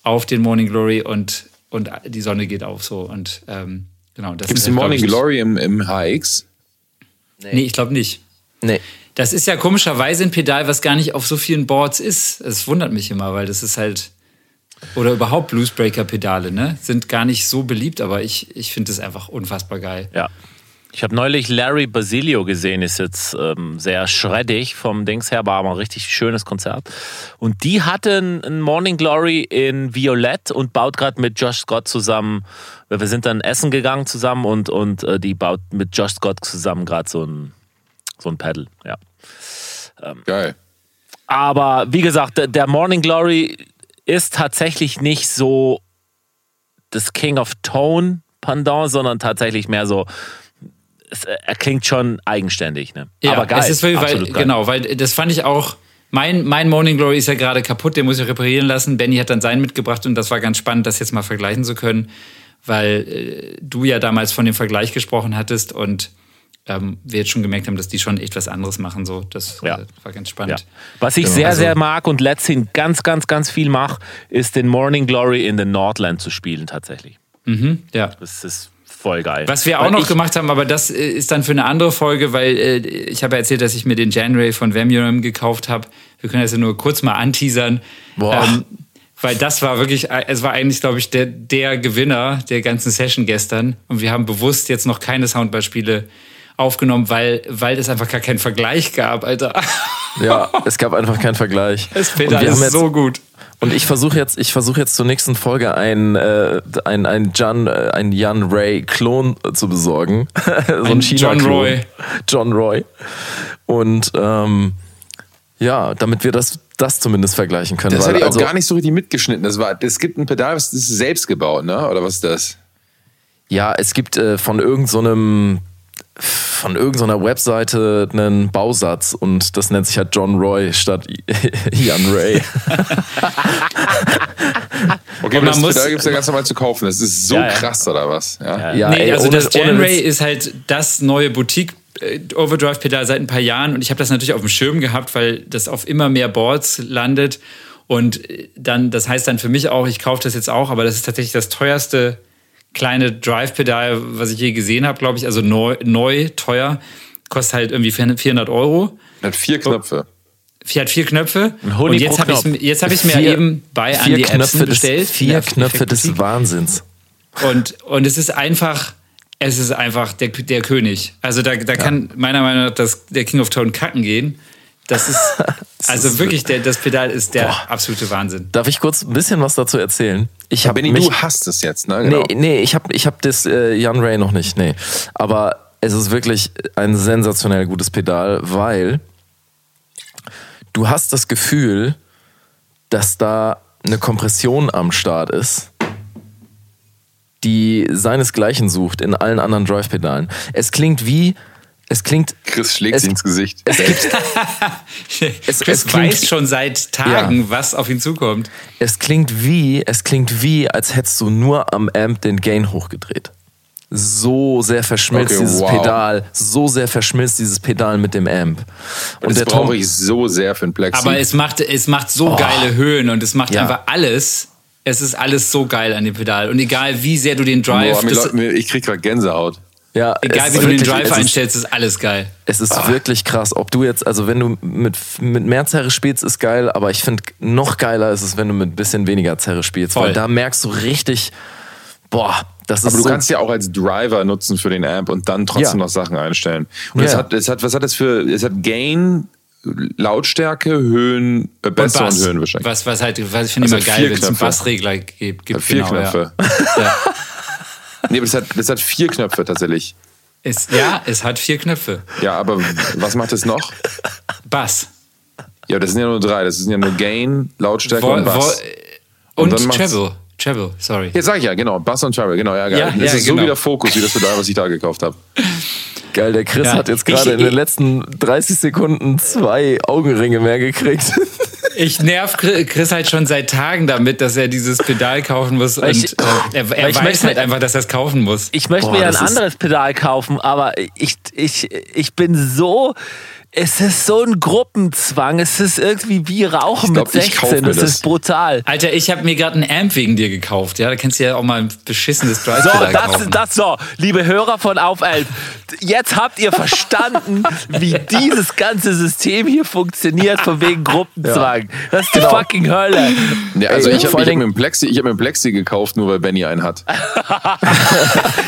auf den Morning Glory und, und die Sonne geht auf so. Und ähm, genau, das Gibt es glaub Morning Glory im, im HX? Nee, ich glaube nicht. Nee. Das ist ja komischerweise ein Pedal, was gar nicht auf so vielen Boards ist. Es wundert mich immer, weil das ist halt. Oder überhaupt Bluesbreaker-Pedale, ne? Sind gar nicht so beliebt, aber ich, ich finde das einfach unfassbar geil. Ja. Ich habe neulich Larry Basilio gesehen, ist jetzt ähm, sehr schreddig vom Dings her, war aber ein richtig schönes Konzert. Und die hatten ein Morning Glory in Violett und baut gerade mit Josh Scott zusammen. Wir sind dann essen gegangen zusammen und, und äh, die baut mit Josh Scott zusammen gerade so ein, so ein Pedal. Ja. Geil. Aber wie gesagt, der- der Morning Glory ist tatsächlich nicht so das King of Tone Pendant, sondern tatsächlich mehr so. Es, er klingt schon eigenständig, ne? Ja, Aber geil. Es ist, weil, weil, absolut geil. genau, weil das fand ich auch. Mein, mein Morning Glory ist ja gerade kaputt, den muss ich reparieren lassen. Benny hat dann seinen mitgebracht und das war ganz spannend, das jetzt mal vergleichen zu können, weil äh, du ja damals von dem Vergleich gesprochen hattest und ähm, wir jetzt schon gemerkt haben, dass die schon echt was anderes machen. So, das Ja. äh, war ganz Ja. spannend. Was ich Genau, sehr, also- sehr mag und letzthin ganz, ganz, ganz viel mache, ist den Morning Glory in den Nordland zu spielen tatsächlich. Ja. Das ist voll geil. Was wir auch Weil noch ich, gemacht haben, aber das äh, ist dann für eine andere Folge, weil äh, ich habe ja erzählt, dass ich mir den January von Vemium gekauft habe. Wir können das ja nur kurz mal anteasern. Boah. Ähm, weil das war wirklich, äh, es war eigentlich, glaube ich, der, der Gewinner der ganzen Session gestern. Und wir haben bewusst jetzt noch keine Soundballspiele aufgenommen, weil, weil es einfach gar keinen Vergleich gab, Alter. Ja, es gab einfach keinen Vergleich. Das Und Pedal wir haben ist jetzt- so gut. Und ich versuche jetzt, ich versuche jetzt zur nächsten Folge ein, äh, ein, ein Jan, äh, ein Jan Ray Klon zu besorgen. so Ein John Roy. John Roy. Und ähm, ja, damit wir das, das zumindest vergleichen können. Das weil, hatte ich auch also, gar nicht so richtig mitgeschnitten. Das war, es gibt ein Pedal, das ist selbst gebaut, ne? Oder was ist das? Ja, es gibt äh, von irgendeinem von irgendeiner Webseite einen Bausatz und das nennt sich halt John Roy statt Ian Ray. Okay, man muss- Pedal gibt es ja ganz normal zu kaufen. Das ist so Ja, ja. krass, oder was? Ja. Ja, nee, ey, also ohne- das Janray Witz. ist halt das neue Boutique äh, Overdrive Pedal seit ein paar Jahren und ich habe das natürlich auf dem Schirm gehabt, weil das auf immer mehr Boards landet und äh, dann das heißt dann für mich auch, ich kaufe das jetzt auch, aber das ist tatsächlich das teuerste kleine Drive Pedal, was ich je gesehen habe, glaube ich, also neu, neu teuer, kostet halt irgendwie 400 Euro. Hat vier Knöpfe. Vier hat vier Knöpfe. Und jetzt habe ich jetzt habe ich mir Vier- eben bei Andy Knöpfe Epson des, bestellt. Vier Ja, Knöpfe des. Wahnsinns. Und, und es ist einfach, es ist einfach der, der König. Also da, da kann meiner Meinung nach das, der King of Tone kacken gehen. Das ist, also ist- wirklich, der, das Pedal ist der absolute Wahnsinn. Darf ich kurz ein bisschen was dazu erzählen? Ich habe mich, du hast es jetzt, ne? Genau. Nee, nee, ich habe ich hab das äh, Jan Ray noch nicht, nee. Aber es ist wirklich ein sensationell gutes Pedal, weil du hast das Gefühl, dass da eine Kompression am Start ist, die seinesgleichen sucht in allen anderen Drive-Pedalen. Es klingt wie, es klingt, Chris schlägt Es- sich ins Gesicht. es gibt, Chris es klingt- weiß schon seit Tagen, Ja. was auf ihn zukommt. es klingt wie, es klingt wie, als hättest du nur am Amp den Gain hochgedreht. So sehr verschmilzt Okay, dieses wow. Pedal, so sehr verschmilzt dieses Pedal mit dem Amp. Und das der brauche ich so sehr für ein Plexi. Aber es macht, es macht so geile Höhen und es macht Oh. Ja. einfach alles. Es ist alles so geil an dem Pedal. Und egal wie sehr du den Drive, Boah, mir- ich krieg gerade Gänsehaut. Ja, egal wie du den Drive ist, einstellst, ist alles geil. Es ist wirklich krass, ob du jetzt, also wenn du mit, mit mehr Zerre spielst, ist geil, aber ich finde, noch geiler ist es, wenn du mit ein bisschen weniger Zerre spielst, Voll. weil da merkst du richtig, boah, das ist Aber du so, kannst ja auch als Driver nutzen für den Amp und dann trotzdem Ja. noch Sachen einstellen. Und es Ja. hat, es hat, was hat das für, es hat Gain, Lautstärke, Höhen, äh, Bässe und, Bass. Höhen wahrscheinlich. Was, was halt, was ich finde Also immer geil, wenn es einen. Bassregler gibt. gibt Vier genau, Knöpfe. Ja. Nee, aber das hat, das hat vier Knöpfe tatsächlich. Es, ja, es hat vier Knöpfe. Ja, aber was macht es noch? Bass. Ja, das sind ja nur drei. Das sind ja nur Gain, Lautstärke Wo, und Bass. und Und dann macht's- Treble. Treble, sorry. Jetzt sag ich ja, genau. Bass und Treble, genau. Ja, geil. Ja, das ja, ist so genau. wie der Fokus, wie das Pedal, was ich da gekauft habe. geil. Der Chris Ja. hat jetzt gerade in den letzten 30 Sekunden zwei Augenringe mehr gekriegt. Ich nerv Chris halt schon seit Tagen damit, dass er dieses Pedal kaufen muss. Und ich- äh, er, weil er ich weiß möchte- halt einfach, dass er es kaufen muss. Ich möchte Boah, mir ein anderes Pedal kaufen, aber ich, ich, ich bin so es ist so ein Gruppenzwang. Es ist irgendwie wie Rauchen glaub, mit ich kauf 16. mir Das das. ist brutal. Alter, ich habe mir gerade ein Amp wegen dir gekauft. Ja, da kannst du ja auch mal ein beschissenes drive So, das, kaufen. das so, liebe Hörer von Auf Elf. Jetzt habt ihr verstanden, wie dieses ganze System hier funktioniert, von wegen Gruppenzwang. Das ist die Genau. fucking Hölle. Ja, also Ey, ich habe hab mir einen Plexi, ich hab mir einen Plexi gekauft, nur weil Benny einen hat.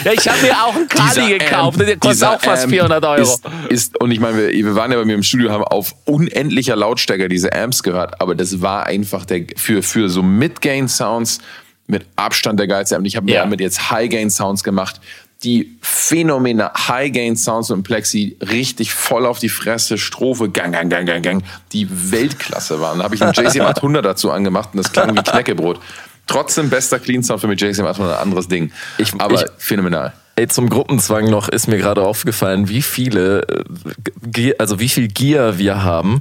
Ja, ich habe mir auch einen Kali gekauft. Der kostet auch fast Amp 400 Euro. Ist, ist, und ich meine, wir, wir waren ja bei mir im Studio, haben auf unendlicher Lautstärke diese Amps gehört, aber das war einfach der, für, für so Mid-Gain-Sounds mit Abstand der geilste Amp. Ich habe mir Ja. damit jetzt High-Gain-Sounds gemacht, die phänomenal High-Gain-Sounds dem Plexi richtig voll auf die Fresse, Strophe, gang, gang, gang, gang, gang, die Weltklasse waren. Da habe ich einen JCM 800 dazu angemacht und das klang wie Knäckebrot. Trotzdem bester Clean Sound für mich JCM 800, ein anderes Ding. Ich- aber ich- phänomenal. Ey, zum Gruppenzwang noch ist mir gerade aufgefallen, wie viele, äh, also wie viel Gear wir haben,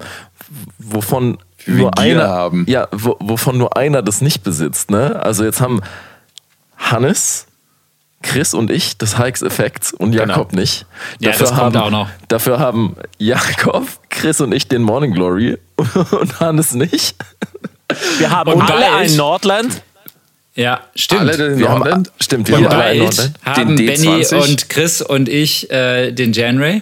wovon nur Gear einer haben. ja, wo, wovon nur einer das nicht besitzt. Ne? Also jetzt haben Hannes, Chris und ich das Hikes-Effekt und Jakob nicht. Ja, das kommt haben, auch noch. Dafür haben Jakob, Chris und ich den Morning Glory und Hannes nicht. Wir haben Und alle ein Nordland. Ja, stimmt. Alle den Wir haben, Nordland? stimmt, wir und haben alle Nordland. haben Den Benny D20. und Chris und ich äh, den Janray.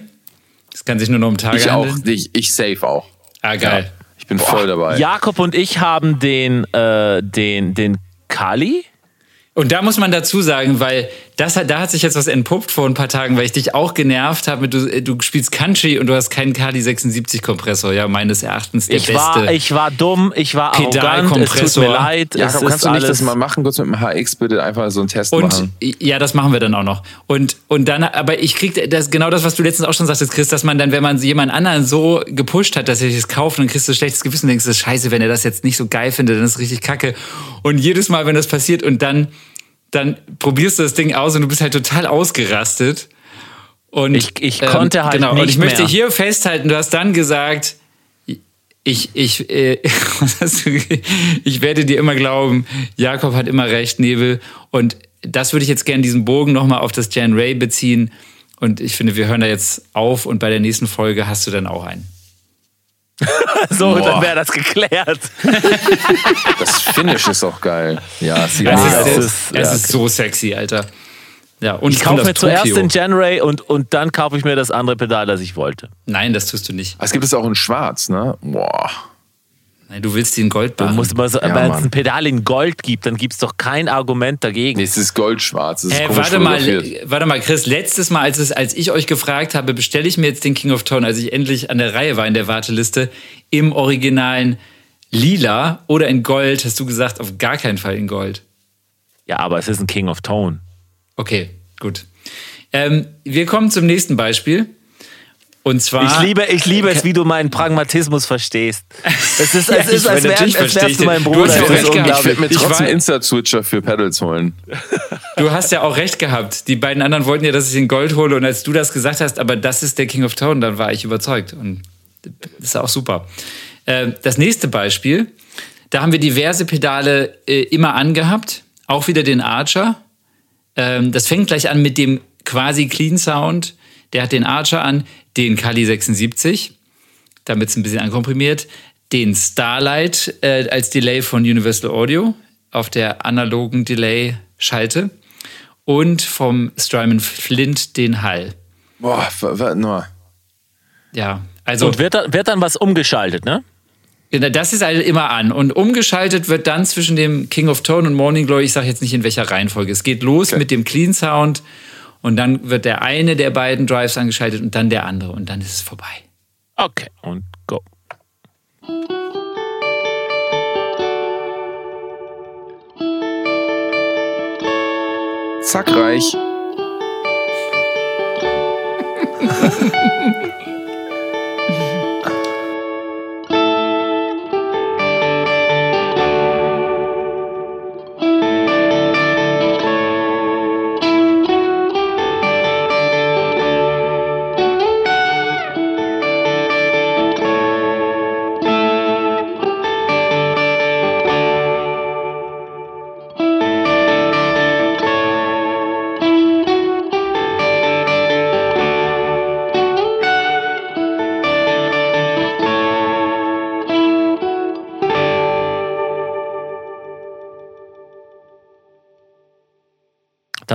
Das kann sich nur noch um Tage Ich auch. handeln. Ich, ich safe auch. Ah, geil. Ich bin voll dabei. Jakob und ich haben den, äh, den, den Kali. Und da muss man dazu sagen, weil das hat, da hat sich jetzt was entpuppt vor ein paar Tagen, weil ich dich auch genervt habe mit du, du spielst Country und du hast keinen Kali 76 Kompressor, ja meines Erachtens der Ich beste. war, ich war dumm, ich war arrogant, es tut Pedalkompressor. mir leid. Jakob, es kannst du nicht alles das mal machen? Kurz mit dem HX bitte einfach so einen Test und machen. ja, das machen wir dann auch noch. Und und dann, aber ich krieg das genau das, was du letztens auch schon sagtest, Chris, dass man dann, wenn man jemand anderen so gepusht hat, dass er sich das kauft, dann kriegst du schlechtes Gewissen, und denkst, das ist scheiße, wenn er das jetzt nicht so geil findet, dann ist es richtig kacke. Und jedes Mal, wenn das passiert und dann dann probierst du das Ding aus und du bist halt total ausgerastet. Und Ich- ich konnte halt genau. und nicht ich möchte mehr. hier festhalten, du hast dann gesagt, ich, ich, äh, ich werde dir immer glauben, Jakob hat immer recht, Nebel. Und das würde ich jetzt gerne diesen Bogen nochmal auf das Jan Ray beziehen. Und ich finde, wir hören da jetzt auf und bei der nächsten Folge hast du dann auch einen. so, Boah. dann wäre das geklärt. Das Finish ist auch geil. Ja, es sieht Es mega ist, es aus. es, ist- es ja, ist so sexy, Alter. Ja, und Ich es kaufe mir zuerst den Genray und, und dann kaufe ich mir das andere Pedal, das ich wollte. Nein, das tust du nicht. Es gibt es auch in Schwarz, ne? Boah. Nein, du willst den Gold Du musst mal so, Ja, wenn es ein Pedal in Gold gibt, dann gibt es doch kein Argument dagegen. Nee, es ist goldschwarz. Es ist Äh, warte mal, warte mal, Chris. Letztes Mal, als, es, als ich euch gefragt habe, bestelle ich mir jetzt den King of Tone, als ich endlich an der Reihe war in der Warteliste, im originalen Lila oder in Gold, hast du gesagt, auf gar keinen Fall in Gold. Ja, aber es ist ein King of Tone. Okay, gut. Ähm, wir kommen zum nächsten Beispiel. Und zwar. Ich liebe, ich liebe es, wie du meinen Pragmatismus verstehst. Es ist, Ja, es ist ich- als, wär, als wärst du mein den. Du Bruder. hast ja ist. Ich werde mir trotzdem Insta-Switcher für Pedals holen. Du hast ja auch recht gehabt. Die beiden anderen wollten ja, dass ich den Gold hole. Und als du das gesagt hast, aber das ist der King of Tone, dann war ich überzeugt. Und das ist auch super. Äh, Das nächste Beispiel, da haben wir diverse Pedale äh, immer angehabt. Auch wieder den Archer. Ähm, Das fängt gleich an mit dem quasi Clean Sound. Der hat den Archer an, den Kali 76, damit es ein bisschen ankomprimiert, den Starlight äh, als Delay von Universal Audio auf der analogen Delay-Schalte und vom Strymon Flint den Hall. Boah, wa- wa- nur. Ja, also Und wird, da- wird dann was umgeschaltet, ne? Genau, das ist halt immer an. Und umgeschaltet wird dann zwischen dem King of Tone und Morning Glory, ich sage jetzt nicht in welcher Reihenfolge. Es geht los mit dem Clean Sound und dann wird der eine der beiden Drives angeschaltet und dann der andere und dann ist es vorbei. Okay, und go. Zack,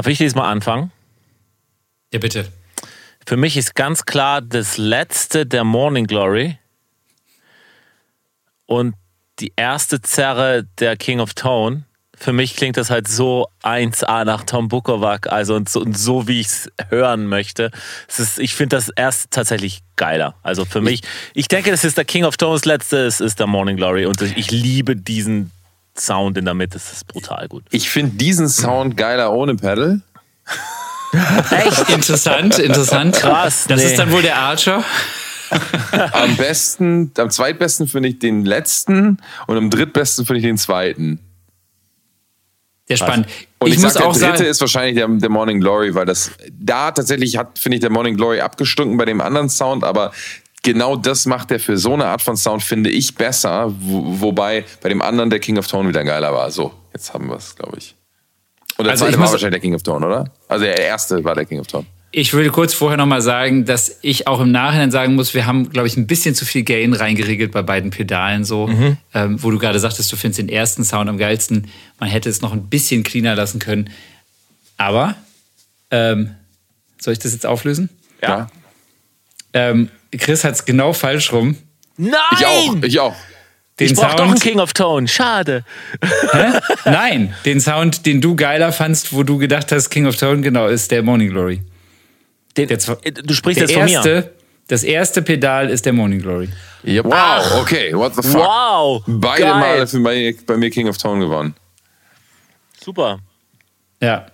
Darf ich diesmal anfangen? Ja, bitte. Für mich ist ganz klar das letzte der Morning Glory und die erste Zerre der King of Tone. Für mich klingt das halt so 1A nach Tom Bukovac, also und so, und so wie ich es hören möchte. Es ist, ich finde das erst tatsächlich geiler. Also für mich, ich denke, das ist der King of Tones letzte, es ist der Morning Glory und ich liebe diesen Sound in der Mitte, es ist brutal gut. Ich finde diesen Sound geiler ohne Pedal. Echt? interessant, interessant. Krass. Das nee. ist dann wohl der Archer. Am besten, am zweitbesten finde ich den letzten und am drittbesten finde ich den zweiten. Sehr spannend. Und ich, ich muss sag, der auch dritte sagen, ist wahrscheinlich der, der Morning Glory, weil das da tatsächlich hat, finde ich, der Morning Glory abgestunken bei dem anderen Sound, aber genau das macht er für so eine Art von Sound, finde ich, besser, wo, wobei bei dem anderen der King of Tone wieder geiler war. So, jetzt haben wir es, glaube ich. Und der Also zweite war wahrscheinlich der King of Tone, oder? Also der erste war der King of Tone. ich würde kurz vorher nochmal sagen, dass ich auch im Nachhinein sagen muss, wir haben, glaube ich, ein bisschen zu viel Gain reingeregelt bei beiden Pedalen so. Ähm, wo du gerade sagtest, du findest den ersten Sound am geilsten. Man hätte es noch ein bisschen cleaner lassen können. Aber, ähm, soll ich das jetzt auflösen? Ja. Ähm, Chris hat es genau falsch rum. Nein! Ich auch, ich auch. Den Ich brauch doch einen Sound, King of Tone. Schade. nein, den Sound, den du geiler fandst, wo du gedacht hast, King of Tone, genau, ist der Morning Glory. Den, Der zwe- du sprichst jetzt von mir. erste, das erste Pedal ist der Morning Glory. Yep. Wow, okay, what the fuck. Wow. Beide geil. Male für bei, bei mir King of Tone gewonnen. Super. Ja.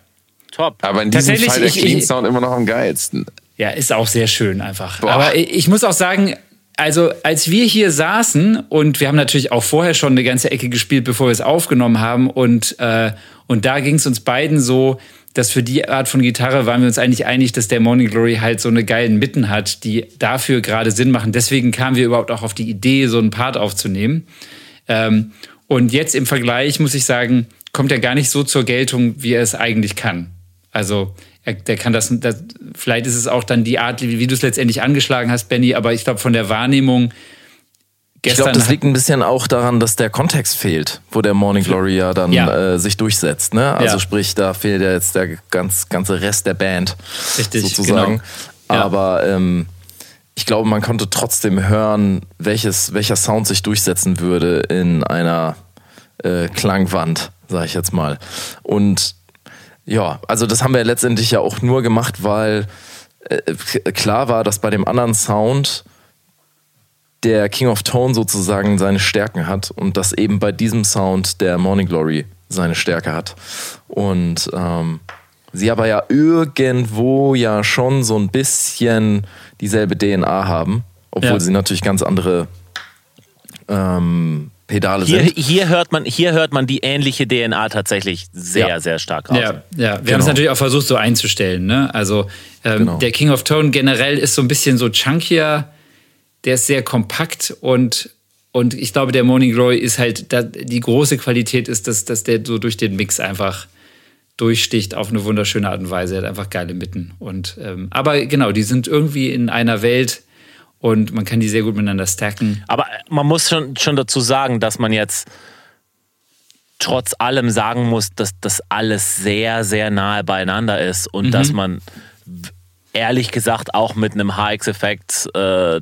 Top. Aber in diesem Tatsächlich, Fall der Clean Sound immer noch am geilsten. Ja, ist auch sehr schön einfach. Boah. Aber ich muss auch sagen, also als wir hier saßen und wir haben natürlich auch vorher schon eine ganze Ecke gespielt, bevor wir es aufgenommen haben und, äh, und da ging es uns beiden so, dass für die Art von Gitarre waren wir uns eigentlich einig, dass der Morning Glory halt so eine geilen Mitten hat, die dafür gerade Sinn machen. Deswegen kamen wir überhaupt auch auf die Idee, so einen Part aufzunehmen. Ähm, und jetzt im Vergleich muss ich sagen, kommt er gar nicht so zur Geltung, wie er es eigentlich kann. Also der kann das, das, vielleicht ist es auch dann die Art, wie, wie du es letztendlich angeschlagen hast, Benny, aber ich glaube von der Wahrnehmung Ich glaube, das liegt ein bisschen auch daran, dass der Kontext fehlt, wo der Morning Glory ja dann Ja. Äh, sich durchsetzt. Ne? Also Ja. sprich, da fehlt ja jetzt der ganz, ganze Rest der Band Richtig, sozusagen. genau. Ja. Aber ähm, ich glaube, man konnte trotzdem hören, welches, welcher Sound sich durchsetzen würde in einer äh, Klangwand, sage ich jetzt mal. Und ja, also das haben wir letztendlich ja auch nur gemacht, weil äh, klar war, dass bei dem anderen Sound der King of Tone sozusagen seine Stärken hat und dass eben bei diesem Sound der Morning Glory seine Stärke hat. Und ähm, sie aber ja irgendwo ja schon so ein bisschen dieselbe DNA haben, obwohl Ja. sie natürlich ganz andere ähm, Pedale Hier, sind. hier, hört man, hier hört man die ähnliche DNA tatsächlich sehr, Ja. sehr stark raus. Ja, ja. wir haben es natürlich auch versucht, so einzustellen. Ne? Also ähm, Genau. der King of Tone generell ist so ein bisschen so chunkier, der ist sehr kompakt und, und ich glaube, der Morning Glory ist halt, da, die große Qualität ist, dass, dass der so durch den Mix einfach durchsticht auf eine wunderschöne Art und Weise. Er hat einfach geile Mitten. Und, ähm, aber genau, die sind irgendwie in einer Welt und man kann die sehr gut miteinander stacken. Aber man muss schon, schon dazu sagen, dass man jetzt trotz allem sagen muss, dass das alles sehr, sehr nahe beieinander ist und dass man ehrlich gesagt auch mit einem HX-Effekt äh,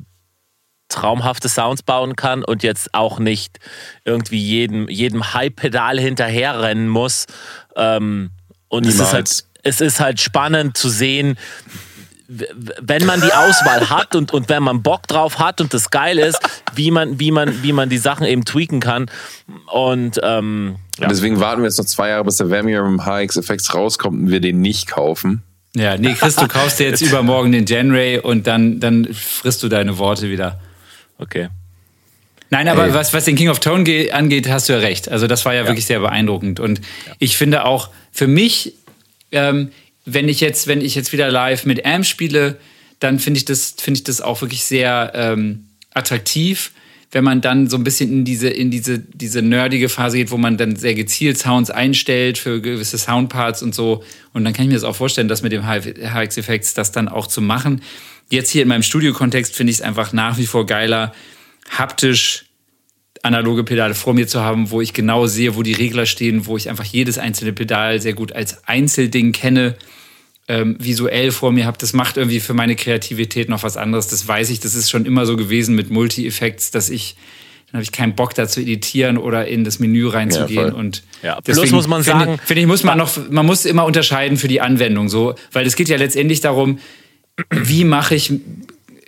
traumhafte Sounds bauen kann und jetzt auch nicht irgendwie jedem, jedem High-Pedal hinterherrennen muss. Ähm, und es ist, halt, es ist halt spannend zu sehen, wenn man die Auswahl hat und, und wenn man Bock drauf hat und das geil ist, wie man, wie man, wie man die Sachen eben tweaken kann. Und ähm, ja. Und deswegen warten wir jetzt noch zwei Jahre, bis der Vamium HX Effects rauskommt und wir den nicht kaufen. Ja, nee, Chris, du kaufst dir jetzt übermorgen den Genray und dann, dann frisst du deine Worte wieder. okay. Nein, aber Ey. was, was den King of Tone ge- angeht, hast du ja recht. Also das war ja, wirklich sehr beeindruckend. Und ich finde auch, für mich, ähm, wenn ich jetzt, wenn ich jetzt wieder live mit Am spiele, dann finde ich das, finde ich das auch wirklich sehr ähm, attraktiv, wenn man dann so ein bisschen in diese, in diese, diese nerdige Phase geht, wo man dann sehr gezielt Sounds einstellt für gewisse Soundparts und so. Und dann kann ich mir das auch vorstellen, dass mit dem HX Effects das dann auch zu machen. Jetzt hier in meinem Studio-Kontext finde ich es einfach nach wie vor geiler, haptisch analoge Pedale vor mir zu haben, wo ich genau sehe, wo die Regler stehen, wo ich einfach jedes einzelne Pedal sehr gut als Einzelding kenne, ähm, visuell vor mir habe. Das macht irgendwie für meine Kreativität noch was anderes. Das weiß ich, das ist schon immer so gewesen mit Multi-Effects, dass ich dann habe ich keinen Bock da zu editieren oder in das Menü reinzugehen. Ja, und ja, plus muss man sagen, finde find ich, muss man noch, man muss immer unterscheiden für die Anwendung, so, weil es geht ja letztendlich darum, wie mache ich,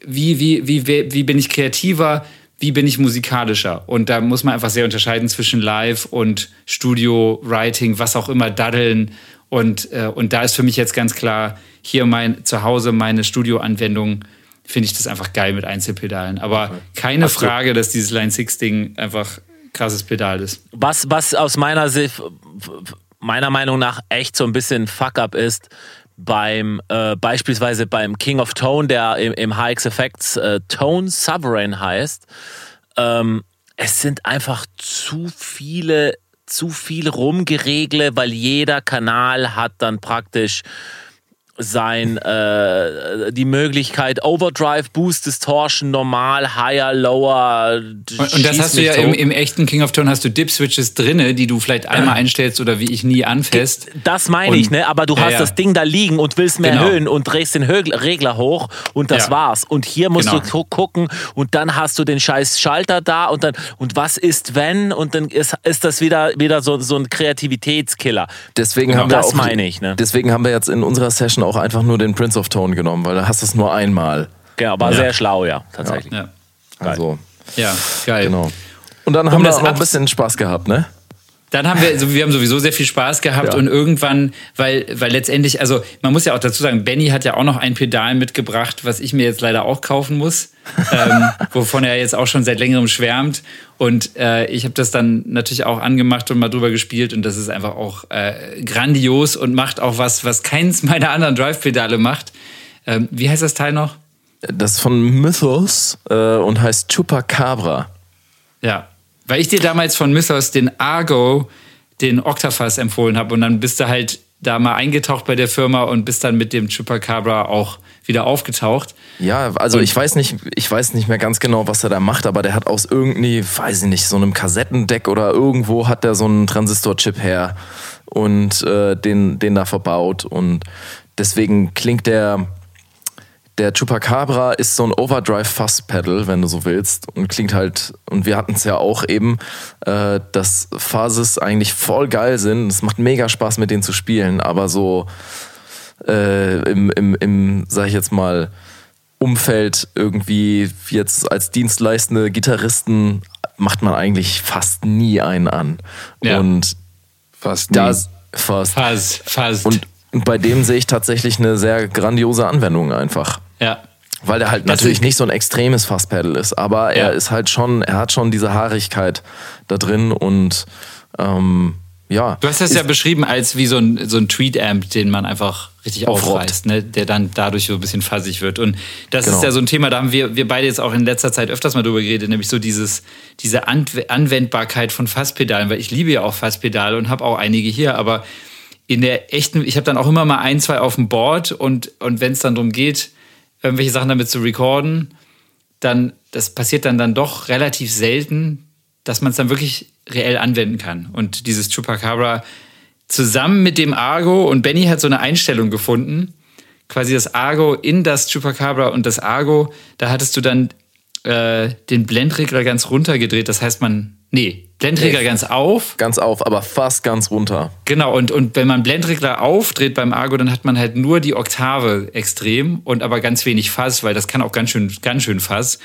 wie, wie, wie, wie bin ich kreativer, wie bin ich musikalischer? Und da muss man einfach sehr unterscheiden zwischen Live und Studio, Writing, was auch immer, Daddeln. Und, äh, und da ist für mich jetzt ganz klar, hier mein zu Hause meine Studioanwendung finde ich das einfach geil mit Einzelpedalen. Aber keine Hast Frage, dass dieses Line 6 Ding einfach krasses Pedal ist. Was, was aus meiner Sicht, meiner Meinung nach echt so ein bisschen Fuck-up ist, beim äh, beispielsweise beim King of Tone, der im, im HX Effects äh, Tone Sovereign heißt, ähm, es sind einfach zu viele, zu viel rumgeregle, weil jeder Kanal hat dann praktisch sein, äh, die Möglichkeit Overdrive, Boost, Distortion, Normal, Higher, Lower. Und, und das hast du ja im, im, echten King of Tone hast du Dip-Switches drinne, die du vielleicht einmal einstellst oder wie ich nie anfasst. Das meine ich, ne? Aber du ja, hast ja. das Ding da liegen und willst mehr genau. erhöhen und drehst den Regler hoch und das ja. war's. Und hier musst genau. du gucken und dann hast du den scheiß Schalter da und dann, und was ist wenn? Und dann ist, ist das wieder, wieder so, so ein Kreativitätskiller. Deswegen genau. haben wir das auch, meine ich, ne? Deswegen haben wir jetzt in unserer Session auch einfach nur den Prince of Tone genommen, weil da hast du es nur einmal. Genau, war ja. sehr schlau, ja, tatsächlich. Ja. Also. Ja, geil. Genau. Und dann um haben wir auch noch ein bisschen Spaß gehabt, ne? Dann haben wir, also wir haben sowieso sehr viel Spaß gehabt ja. und irgendwann, weil, weil letztendlich, also man muss ja auch dazu sagen, Benny hat ja auch noch ein Pedal mitgebracht, was ich mir jetzt leider auch kaufen muss, ähm, wovon er jetzt auch schon seit längerem schwärmt. Und äh, ich habe das dann natürlich auch angemacht und mal drüber gespielt und das ist einfach auch äh, grandios und macht auch was, was keins meiner anderen Drive-Pedale macht. Ähm, wie heißt das Teil noch? Das ist von Mythos äh, und heißt Chupacabra. Ja, weil ich dir damals von Mythos den Argo, den Octafast empfohlen habe und dann bist du halt da mal eingetaucht bei der Firma und bist dann mit dem Chupacabra auch wieder aufgetaucht. Ja, also ich weiß nicht, ich weiß nicht mehr ganz genau, was er da macht, aber der hat aus irgendwie, weiß ich nicht, so einem Kassettendeck oder irgendwo hat der so einen Transistorchip her und äh, den, den da verbaut und deswegen klingt der der Chupacabra ist so ein Overdrive Fuzz Pedal, wenn du so willst, und klingt halt, und wir hatten es ja auch eben, äh, dass Fuzzes eigentlich voll geil sind. Es macht mega Spaß, mit denen zu spielen, aber so äh, im, im, im, sag ich jetzt mal, Umfeld irgendwie jetzt als dienstleistende Gitarristen macht man eigentlich fast nie einen an. Ja. Und fast nie. fast. Fast, fast. Und, und bei dem sehe ich tatsächlich eine sehr grandiose Anwendung einfach. Ja. Weil der halt das natürlich nicht so ein extremes Fasspedal ist, aber ja. er ist halt schon, er hat schon diese Haarigkeit da drin und ähm, ja. Du hast das ja beschrieben als wie so ein, so ein Tweet-Amp, den man einfach richtig aufreißt, ne? der dann dadurch so ein bisschen fassig wird. Und das genau. ist ja so ein Thema, da haben wir, wir beide jetzt auch in letzter Zeit öfters mal drüber geredet, nämlich so dieses, diese Anwendbarkeit von Fasspedalen, weil ich liebe ja auch Fasspedale und habe auch einige hier, aber in der echten, ich habe dann auch immer mal ein, zwei auf dem Board und, und wenn es dann darum geht, irgendwelche Sachen damit zu recorden, dann, das passiert dann, dann doch relativ selten, dass man es dann wirklich reell anwenden kann. Und dieses Chupacabra zusammen mit dem Argo und Benny hat so eine Einstellung gefunden, quasi das Argo in das Chupacabra und das Argo, da hattest du dann äh, den Blendregler ganz runtergedreht. Das heißt, man Nee, Blendregler nee, ganz auf. Ganz auf, aber fast ganz runter. Genau, und, und wenn man Blendregler aufdreht beim Argo, dann hat man halt nur die Oktave extrem und aber ganz wenig Fass, weil das kann auch ganz schön, ganz schön Fass.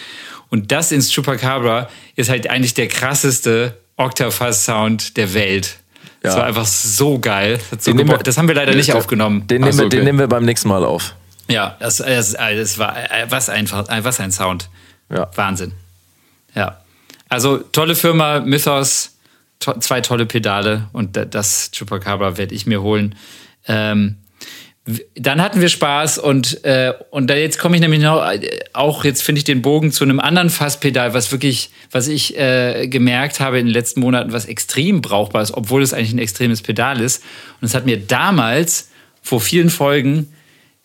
Und das ins Chupacabra ist halt eigentlich der krasseste Octafass-Sound der Welt. Ja. Das war einfach so geil. Das, so wir, das haben wir leider nicht aufgenommen. Den, nehmen, so, wir, okay. den nehmen wir beim nächsten Mal auf. Ja, das, das, das war was einfach, was ein Sound. Ja. Wahnsinn. Ja. Also tolle Firma, Mythos, to zwei tolle Pedale und das Chupacabra werde ich mir holen. Ähm, dann hatten wir Spaß und, äh, und da jetzt komme ich nämlich noch, auch jetzt finde ich den Bogen zu einem anderen Fasspedal, was wirklich, was ich äh, gemerkt habe in den letzten Monaten, was extrem brauchbar ist, obwohl es eigentlich ein extremes Pedal ist. Und es hat mir damals vor vielen Folgen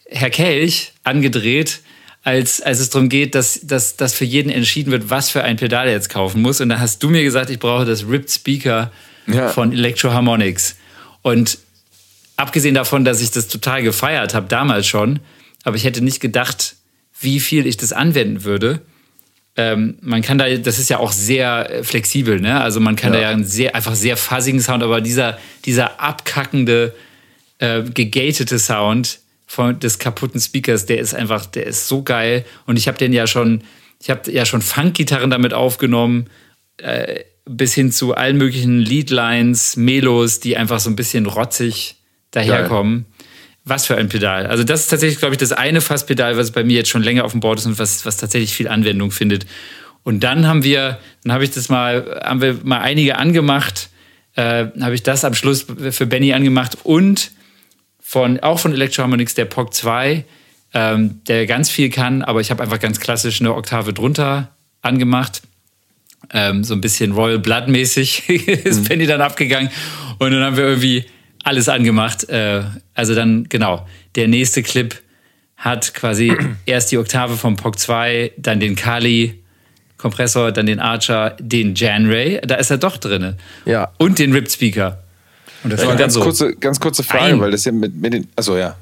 Herr Kelch angedreht, als, als es darum geht, dass, dass, dass für jeden entschieden wird, was für ein Pedal er jetzt kaufen muss. Und da hast du mir gesagt, ich brauche das Ripped Speaker Ja. von Electro Harmonics. Und abgesehen davon, dass ich das total gefeiert habe, damals schon, aber ich hätte nicht gedacht, wie viel ich das anwenden würde. Ähm, man kann da, das ist ja auch sehr äh, flexibel, ne? Also man kann da ja einen sehr, einfach sehr fuzzigen Sound, aber dieser, dieser abkackende, äh, gegatete Sound von des kaputten Speakers, der ist einfach, der ist so geil. Und ich habe den ja schon, ich habe ja schon Funk-Gitarren damit aufgenommen, äh, bis hin zu allen möglichen Leadlines, Melos, die einfach so ein bisschen rotzig daherkommen. Was für ein Pedal. Also das ist tatsächlich, glaube ich, das eine Fasspedal, was bei mir jetzt schon länger auf dem Board ist und was, was tatsächlich viel Anwendung findet. Und dann haben wir, dann habe ich das mal, haben wir mal einige angemacht, äh, habe ich das am Schluss für Benny angemacht und von, auch von Electroharmonics der POC 2, ähm, der ganz viel kann, aber ich habe einfach ganz klassisch eine Oktave drunter angemacht. Ähm, so ein bisschen Royal Blood mäßig ist Benny dann abgegangen und dann haben wir irgendwie alles angemacht. Äh, also dann, genau, der nächste Clip hat quasi erst die Oktave vom POC 2, dann den Kali Kompressor, dann den Archer, den Jan Ray, da ist er doch drin. Ja. Und den Ripped Speaker. Und das war Ganz, so. kurze, ganz kurze Frage, Nein. weil das ja mit, mit den. Achso, ja.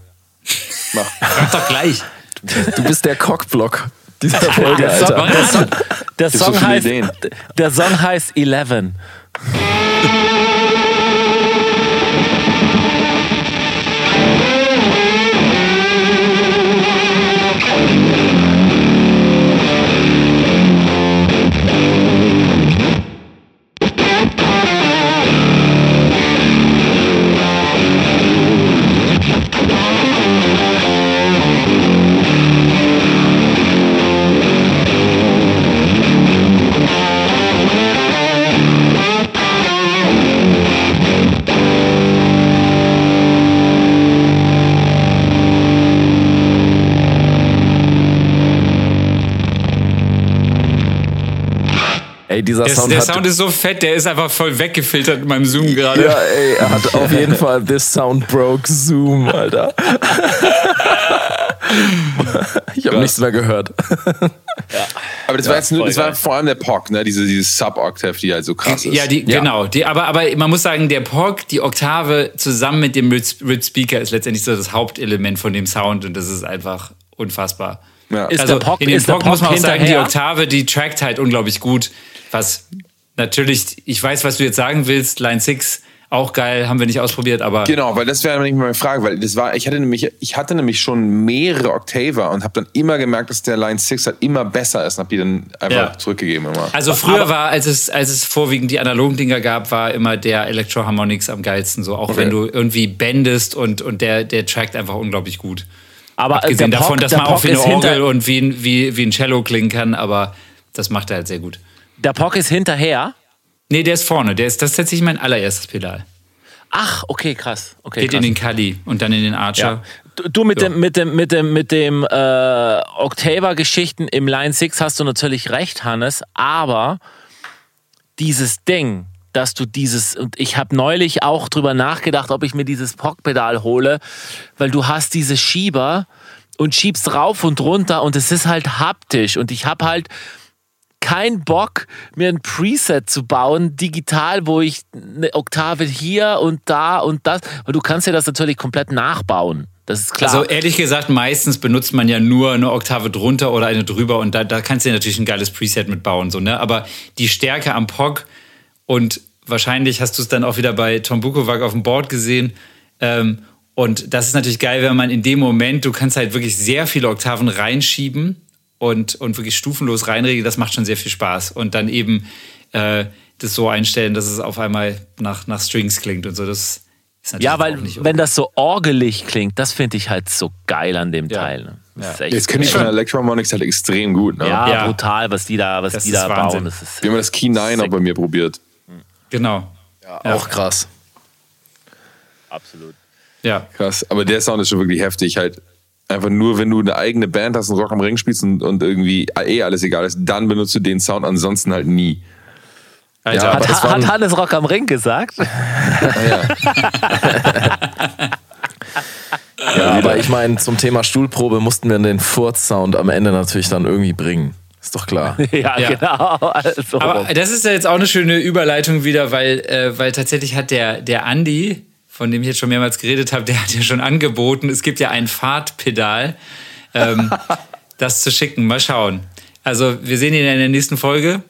Mach. Mach doch gleich. Du bist der Cockblock dieser Folge, Der Song, Alter. der Song, der so Song heißt, Ideen. der Song heißt Eleven. Ey, dieser Der, Sound der hat... Sound ist so fett, der ist einfach voll weggefiltert in meinem Zoom gerade. ja, ey, er hat auf jeden Fall This Sound Broke Zoom, Alter. ich habe nichts mehr gehört. Aber das war jetzt nur, das war vor allem der POC, ne? Diese, diese Sub-Octave, die halt so krass ist. Ja, die, Ja. genau. Die, aber, aber man muss sagen, der POG, die Oktave zusammen mit dem Rip Speaker ist letztendlich so das Hauptelement von dem Sound und das ist einfach unfassbar. Ja. Ist also der POG in dem ist der POG muss man auch POG sagen, die? Oktave, die trackt halt unglaublich gut. Was natürlich, ich weiß, was du jetzt sagen willst, Line 6, auch geil, haben wir nicht ausprobiert, aber Genau, weil das wäre nämlich meine Frage, weil das war, ich hatte nämlich, ich hatte nämlich schon mehrere Octaver und habe dann immer gemerkt, dass der Line 6 halt immer besser ist und habe die dann einfach Ja. zurückgegeben immer. Also früher war, als es, als es vorwiegend die analogen Dinger gab, war immer der Electro Harmonics am geilsten. So auch Okay. wenn du irgendwie bendest und, und der, der trackt einfach unglaublich gut. Aber äh, Abgesehen der davon, dass man auch wie eine Orgel und wie ein, wie, wie ein Cello klingen kann, aber das macht er halt sehr gut. Der POG ist hinterher. Nee, der ist vorne. Der ist, das ist tatsächlich mein allererstes Pedal. Ach, okay, krass. Okay, Geht krass. in den Kali und dann in den Archer. Ja. Du, mit Ja. dem, mit dem, mit dem, mit dem äh, Octaver-Geschichten im Line 6 hast du natürlich recht, Hannes, aber dieses Ding, dass du dieses, und ich habe neulich auch drüber nachgedacht, ob ich mir dieses POC-Pedal hole, weil du hast diese Schieber und schiebst rauf und runter und es ist halt haptisch und ich habe halt keinen Bock, mir ein Preset zu bauen, digital, wo ich eine Oktave hier und da und das, weil du kannst ja das natürlich komplett nachbauen. Das ist klar. Also ehrlich gesagt, meistens benutzt man ja nur eine Oktave drunter oder eine drüber und da, da kannst du ja natürlich ein geiles Preset mitbauen. So, ne? Aber die Stärke am POG und wahrscheinlich hast du es dann auch wieder bei Tom Bukovac auf dem Board gesehen. Ähm, und das ist natürlich geil, wenn man in dem Moment, du kannst halt wirklich sehr viele Oktaven reinschieben und, und wirklich stufenlos reinregeln. Das macht schon sehr viel Spaß. Und dann eben äh, das so einstellen, dass es auf einmal nach, nach Strings klingt und so. Das ist natürlich ja, weil auch nicht wenn das so orgelig klingt, das finde ich halt so geil an dem Ja. Teil. Ne? Das ist echt- Jetzt kenne ich von Electroharmonics halt extrem gut. Ne? ja, Ja. brutal, was die da, was Das die ist da Wahnsinn. bauen. Das ist Wir haben das Key 9 auch bei mir probiert. Genau. Auch krass. absolut. Ja. Krass. Aber der Sound ist schon wirklich heftig. Halt einfach nur, wenn du eine eigene Band hast und Rock am Ring spielst und, und irgendwie eh alles egal ist, dann benutzt du den Sound, ansonsten halt nie. Alter, Ja, Hat, hat ein- Hannes Rock am Ring gesagt? Ja, aber ich meine, zum Thema Stuhlprobe mussten wir den Furz-Sound am Ende natürlich dann irgendwie bringen. Ist doch klar. ja, Ja. genau. Also, Aber das ist ja jetzt auch eine schöne Überleitung wieder, weil, äh, weil tatsächlich hat der, der Andi, von dem ich jetzt schon mehrmals geredet habe, der hat ja schon angeboten, es gibt ja ein Fahrtpedal, ähm, das zu schicken. Mal schauen. Also wir sehen ihn in der nächsten Folge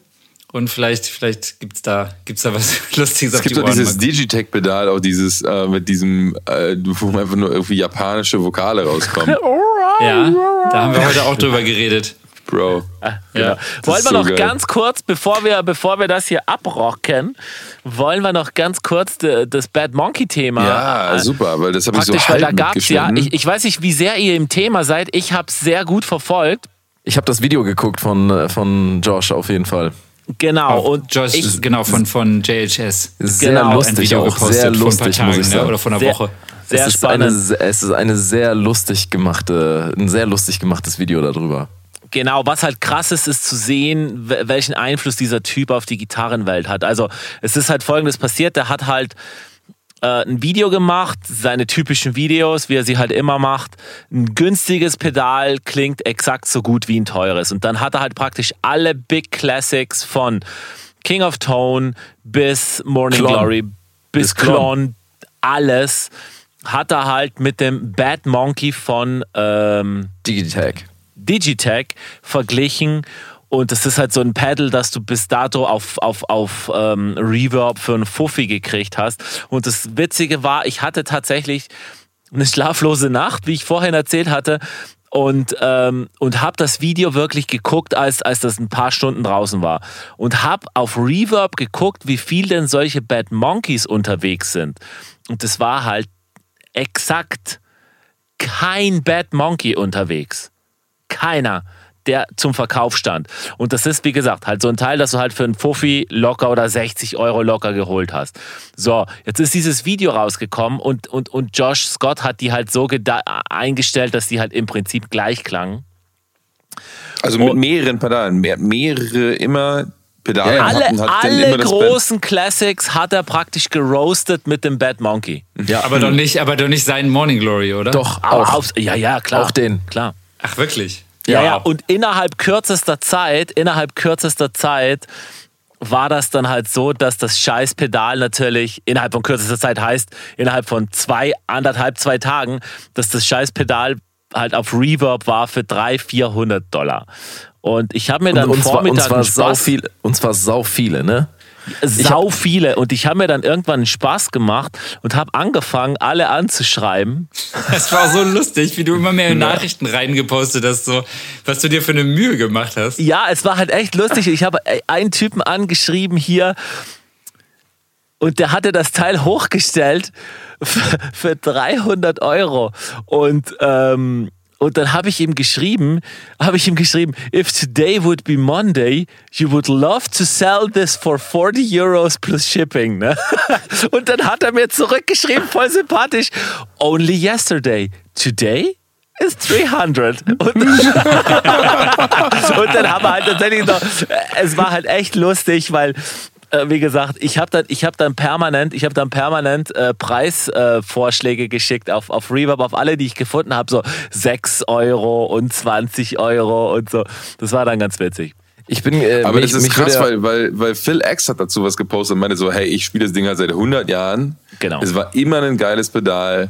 und vielleicht, vielleicht gibt's da, gibt's da was Lustiges Es auf gibt die Ohren. dieses Digitech-Pedal, auch dieses äh, mit diesem, äh, wo einfach nur irgendwie japanische Vokale rauskommen. ja, da haben wir heute auch drüber geredet. Bro. Ja. das Wollen ist wir so noch geil. ganz kurz, bevor wir, bevor wir das hier abrocken, wollen wir noch ganz kurz de, das Bad Monkey-Thema. Ja, äh, super, weil das habe ich so Praktisch, weil halb da gab's ja, ich, ich weiß nicht, wie sehr ihr im Thema seid. Ich habe es sehr gut verfolgt. Ich habe das Video geguckt von, äh, von Josh auf jeden Fall. Genau. Und Und Josh, ich, genau, von, von JHS. Sehr Genau, ein lustig Video auch, gepostet sehr vor ein paar lustig, Tagen, muss ich ne? sagen. Oder vor einer Sehr- Woche. sehr es, ist eine, spannend. es ist eine sehr lustig gemachte, ein sehr lustig gemachtes Video darüber. Genau, was halt krass ist, ist zu sehen, wel- welchen Einfluss dieser Typ auf die Gitarrenwelt hat. Also es ist halt folgendes passiert, der hat halt äh, ein Video gemacht, seine typischen Videos, wie er sie halt immer macht. Ein günstiges Pedal klingt exakt so gut wie ein teures. Und dann hat er halt praktisch alle Big Classics von King of Tone bis Morning Klon. Glory bis. Klon, alles hat er halt mit dem Bad Monkey von ähm, Digitech. Digitech verglichen. Und das ist halt so ein Pedal, das du bis dato auf, auf, auf ähm, Reverb für einen Fuffi gekriegt hast. Und das Witzige war, ich hatte tatsächlich eine schlaflose Nacht, wie ich vorhin erzählt hatte. Und, ähm, und habe das Video wirklich geguckt, als, als das ein paar Stunden draußen war. Und habe auf Reverb geguckt, wie viel denn solche Bad Monkeys unterwegs sind. Und das war halt exakt kein Bad Monkey unterwegs keiner, der zum Verkauf stand. Und das ist, wie gesagt, halt so ein Teil, das du halt für einen Fuffi locker oder 60 Euro locker geholt hast. So, jetzt ist dieses Video rausgekommen und, und, und Josh Scott hat die halt so eingestellt, dass die halt im Prinzip gleich klangen. Also mit mehreren Pedalen, mehr, mehrere immer Pedale Ja, Alle, hatten, hat alle großen Classics hat er praktisch geroastet mit dem Bad Monkey. Ja, Aber doch nicht, aber doch nicht seinen Morning Glory, oder? Doch, auch. aufs- ja, ja, klar. Auch den. Klar. Ach, wirklich? Ja, Ja. und innerhalb kürzester Zeit, innerhalb kürzester Zeit war das dann halt so, dass das Scheißpedal natürlich innerhalb von kürzester Zeit heißt, innerhalb von zwei, anderthalb, zwei Tagen, dass das Scheißpedal halt auf Reverb war für 300, 400 Dollar. Und ich habe mir dann und, und, zwar, und, Vormittag zwar einen sau Spaß, viel, und zwar sau viele, ne? Sau viele. Und ich habe mir dann irgendwann einen Spaß gemacht und habe angefangen, alle anzuschreiben. Das war so lustig, wie du immer mehr Nachrichten reingepostet hast, so, was du dir für eine Mühe gemacht hast. Ja, es war halt echt lustig. Ich habe einen Typen angeschrieben hier und der hatte das Teil hochgestellt für, für 300 Euro. Und, ähm, und dann habe ich ihm geschrieben, habe ich ihm geschrieben, if today would be Monday, you would love to sell this for 40 Euros plus shipping. Ne? Und dann hat er mir zurückgeschrieben, voll sympathisch, only yesterday, today is 300. Und, und dann haben wir halt tatsächlich noch, es war halt echt lustig, weil äh, wie gesagt, ich habe dann, ich habe dann permanent, ich habe dann permanent äh, Preisvorschläge äh, geschickt auf, auf Reverb, auf alle, die ich gefunden habe, so 6 Euro und 20 Euro und so. Das war dann ganz witzig. Ich bin. Äh, Aber mich, das ist krass, weil, weil, weil Phil X hat dazu was gepostet und meinte so, hey, ich spiele das Ding halt seit 100 Jahren. Genau. Es war immer ein geiles Pedal.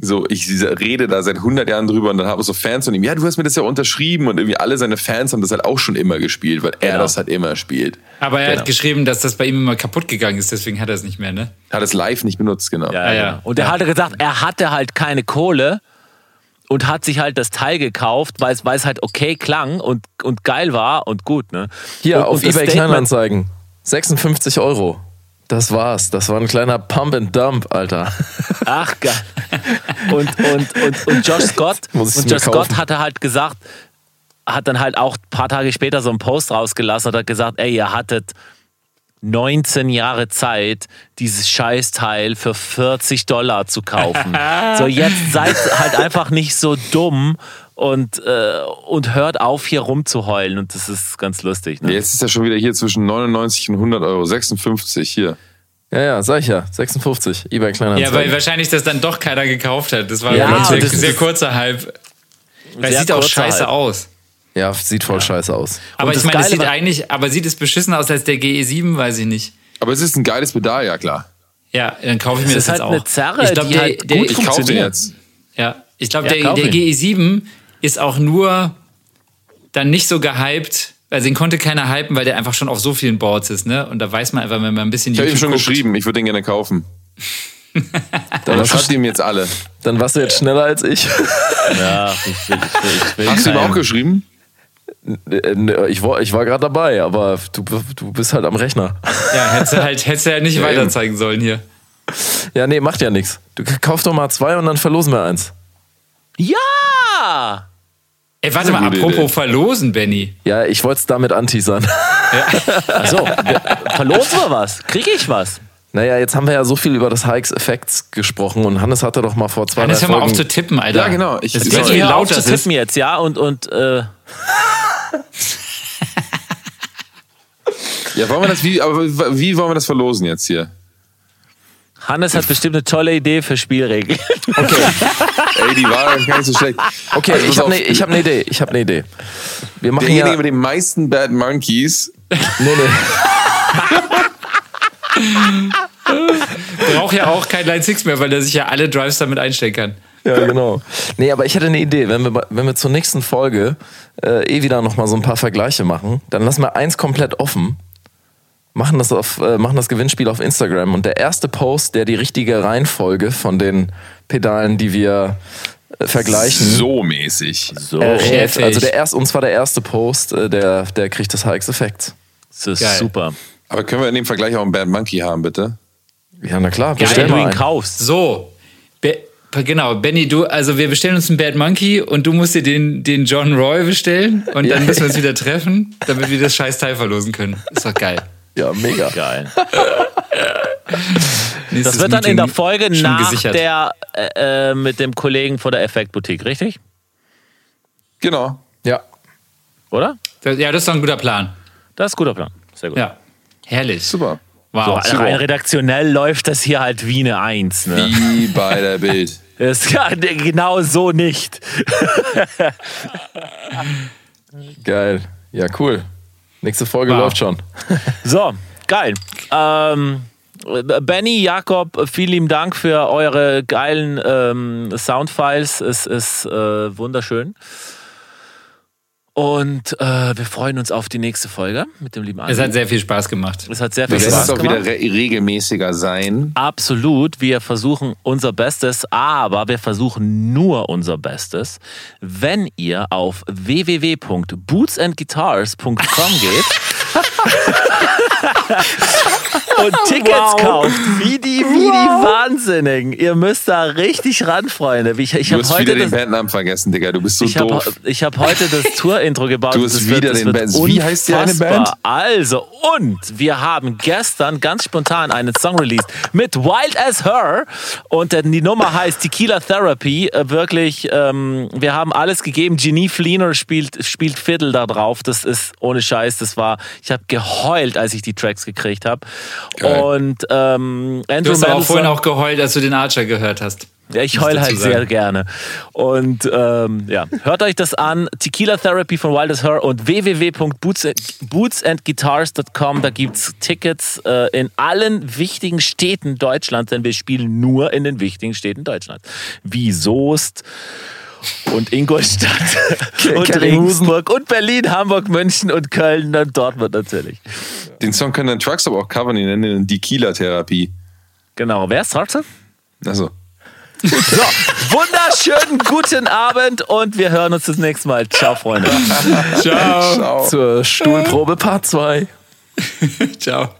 So, ich rede da seit 100 Jahren drüber und dann habe ich so Fans von ihm, ja, du hast mir das ja unterschrieben und irgendwie alle seine Fans haben das halt auch schon immer gespielt, weil er Genau. das halt immer spielt. Aber er Genau. hat geschrieben, dass das bei ihm immer kaputt gegangen ist, deswegen hat er es nicht mehr, ne? Hat es live nicht benutzt, genau. Ja, ja. genau. Und er Ja. hatte gesagt, er hatte halt keine Kohle und hat sich halt das Teil gekauft, weil es, weil es halt okay klang und, und geil war und gut. Ne? Hier und, auf und das eBay Kleinanzeigen. 56 Euro. Das war's. Das war ein kleiner Pump and Dump, Alter. Ach, geil. Und, und, und, und Josh Scott, und Josh Scott hatte halt gesagt, hat dann halt auch ein paar Tage später so einen Post rausgelassen und hat gesagt, ey, ihr hattet 19 Jahre Zeit, dieses Scheißteil für 40 Dollar zu kaufen. so, jetzt seid halt einfach nicht so dumm und, äh, und hört auf, hier rumzuheulen. Und das ist ganz lustig. Ne? Jetzt ist er schon wieder hier zwischen 99 und 100 Euro, 56 hier. Ja, ja, sag ich ja. 56. eBay Kleinanzeigen. Ja, weil wahrscheinlich das dann doch keiner gekauft hat. Das war Ja, ein sehr, sehr kurzer Hype. Weil sieht auch scheiße Hype. aus. Ja, sieht voll scheiße aus. Aber Und ich meine, das Geile sieht eigentlich, aber sieht es beschissen aus als der GE7, weiß ich nicht. Aber es ist ein geiles Pedal, ja klar. Ja, dann kaufe ich mir Das das, ist jetzt halt auch. eine Zerre, ich glaube, die der, halt der, gut Ich kaufe den Funktioniert. jetzt. ja, ich glaube, Ja, der, kauf der ihn. GE7 ist auch nur dann nicht so gehypt. Also den konnte keiner hypen, weil der einfach schon auf so vielen Boards ist, ne? Und da weiß man einfach, wenn man ein bisschen Ich habe ihm schon guckt- geschrieben, ich würde den gerne kaufen. Dann schreibt ihm jetzt alle. Dann warst du jetzt schneller als ich. Ja, ich will, ich will, Hast du ihm auch geschrieben? Ich war, ich war gerade dabei, aber du, du bist halt am Rechner. Ja, hättest du halt, hättest du halt nicht Ja, weiter zeigen sollen hier. Ja, nee, macht ja nichts. Du kauf doch mal zwei und dann verlosen wir eins. Ja! Ey, warte mal, apropos Idee. verlosen, Benny. Ja, ich wollte es damit anteasern. Achso, wir- verlosen wir was? Kriege ich was? Naja, jetzt haben wir ja so viel über das Hikes Effects gesprochen und Hannes hatte doch mal vor zwei, Hannes, drei hör mal Folgen... auf zu tippen, Alter. Ja, genau. Ich- das wie Hör laut zu tippen jetzt, ja? Und, und äh, Ja, wollen wir das, wie, aber wie wollen wir das verlosen jetzt hier? Hannes hat bestimmt eine tolle Idee für Spielregeln. Ey, die war gar nicht so schlecht. Okay, Also, ich habe eine ich hab ne Idee. Ich habe eine Idee. Wir machen Derjenige ja... mit den meisten Bad Monkeys. Nee, nee. Braucht ja auch kein Line 6 mehr, weil er sich ja alle Drives damit einstellen kann. Ja, genau. Nee, aber ich hätte eine Idee. Wenn wir, wenn wir zur nächsten Folge äh, eh wieder nochmal so ein paar Vergleiche machen, dann lassen wir eins komplett offen, machen das, auf, äh, machen das Gewinnspiel auf Instagram und der erste Post, der die richtige Reihenfolge von den Pedalen, die wir äh, vergleichen, So mäßig. So. Chefig. Also der erst, und zwar der erste Post, äh, der, der kriegt das Hikes Effekt. das ist Geil. super. Aber können wir in dem Vergleich auch einen Bad Monkey haben, bitte? Ja, na klar, Wenn bestell du ihn einen. kaufst. So, Be genau, Benny, du, also wir bestellen uns einen Bad Monkey und du musst dir den, den John Roy bestellen und dann müssen wir uns wieder treffen, damit wir das scheiß Teil verlosen können. Ist doch geil. Ja, mega. Geil. Das wird dann in der Folge nach gesichert. der äh, äh, mit dem Kollegen von der Effektboutique, richtig? Genau. Ja. Oder? Ja, das ist doch ein guter Plan. Das ist ein guter Plan. Sehr gut. Ja. Herrlich. Super. Wow. So, rein redaktionell läuft das hier halt wie eine Eins. Ne? Wie bei der Bild. Das, ja, genau so nicht. Geil. Ja, cool. Nächste Folge Wow. läuft schon. So, geil. Ähm, Benny, Jakob, vielen lieben Dank für eure geilen ähm, Soundfiles. Es ist äh, wunderschön. Und äh, wir freuen uns auf die nächste Folge mit dem lieben Es hat Andi. sehr viel Spaß gemacht. Es hat sehr viel Spaß es auch gemacht. wieder re regelmäßiger sein. Absolut, wir versuchen unser Bestes, aber wir versuchen nur unser Bestes, wenn ihr auf www.bootsandguitars.com geht und Tickets Wow. kauft, wie die, wie die Wahnsinnigen. Ihr müsst da richtig ran, Freunde. Ich, ich Du habe hast wieder heute den das, Bandnamen vergessen, Digga. Du bist so ich hab, doof. ich hab heute das Tour-Intro gebaut. Du hast das wird, wieder das den wird Band- Wie heißt die eine. Band? Also, und wir haben gestern ganz spontan einen Song released mit Wild as Her. Und die Nummer heißt Tequila Therapy. Äh, wirklich, ähm, wir haben alles gegeben. Genie Fleener spielt, spielt Fiddle da drauf. Das ist ohne Scheiß. Das war, ich habe geheult, als ich die Tracks gekriegt habe. Geil. Und ähm, Du Andrew hast aber auch vorhin auch geheult, als du den Archer gehört hast. ja, ich heul halt sagen. sehr gerne. Und ähm, ja, hört euch das an. Tequila Therapy von Wild as Her und www.bootsandguitars.com. Da gibt's Tickets äh, in allen wichtigen Städten Deutschlands, denn wir spielen nur in den wichtigen Städten Deutschlands. Wie Soest und Ingolstadt und. Regensburg und Berlin, Hamburg, München und Köln und Dortmund natürlich. Den Song können dann Trucks aber auch covern, die nennen den Tequila-Therapie. Genau. Wer ist trotzdem? Also. So, wunderschönen guten Abend und wir hören uns das nächste Mal. Ciao, Freunde. Ciao. Ciao. Zur Stuhlprobe Part 2. Ciao.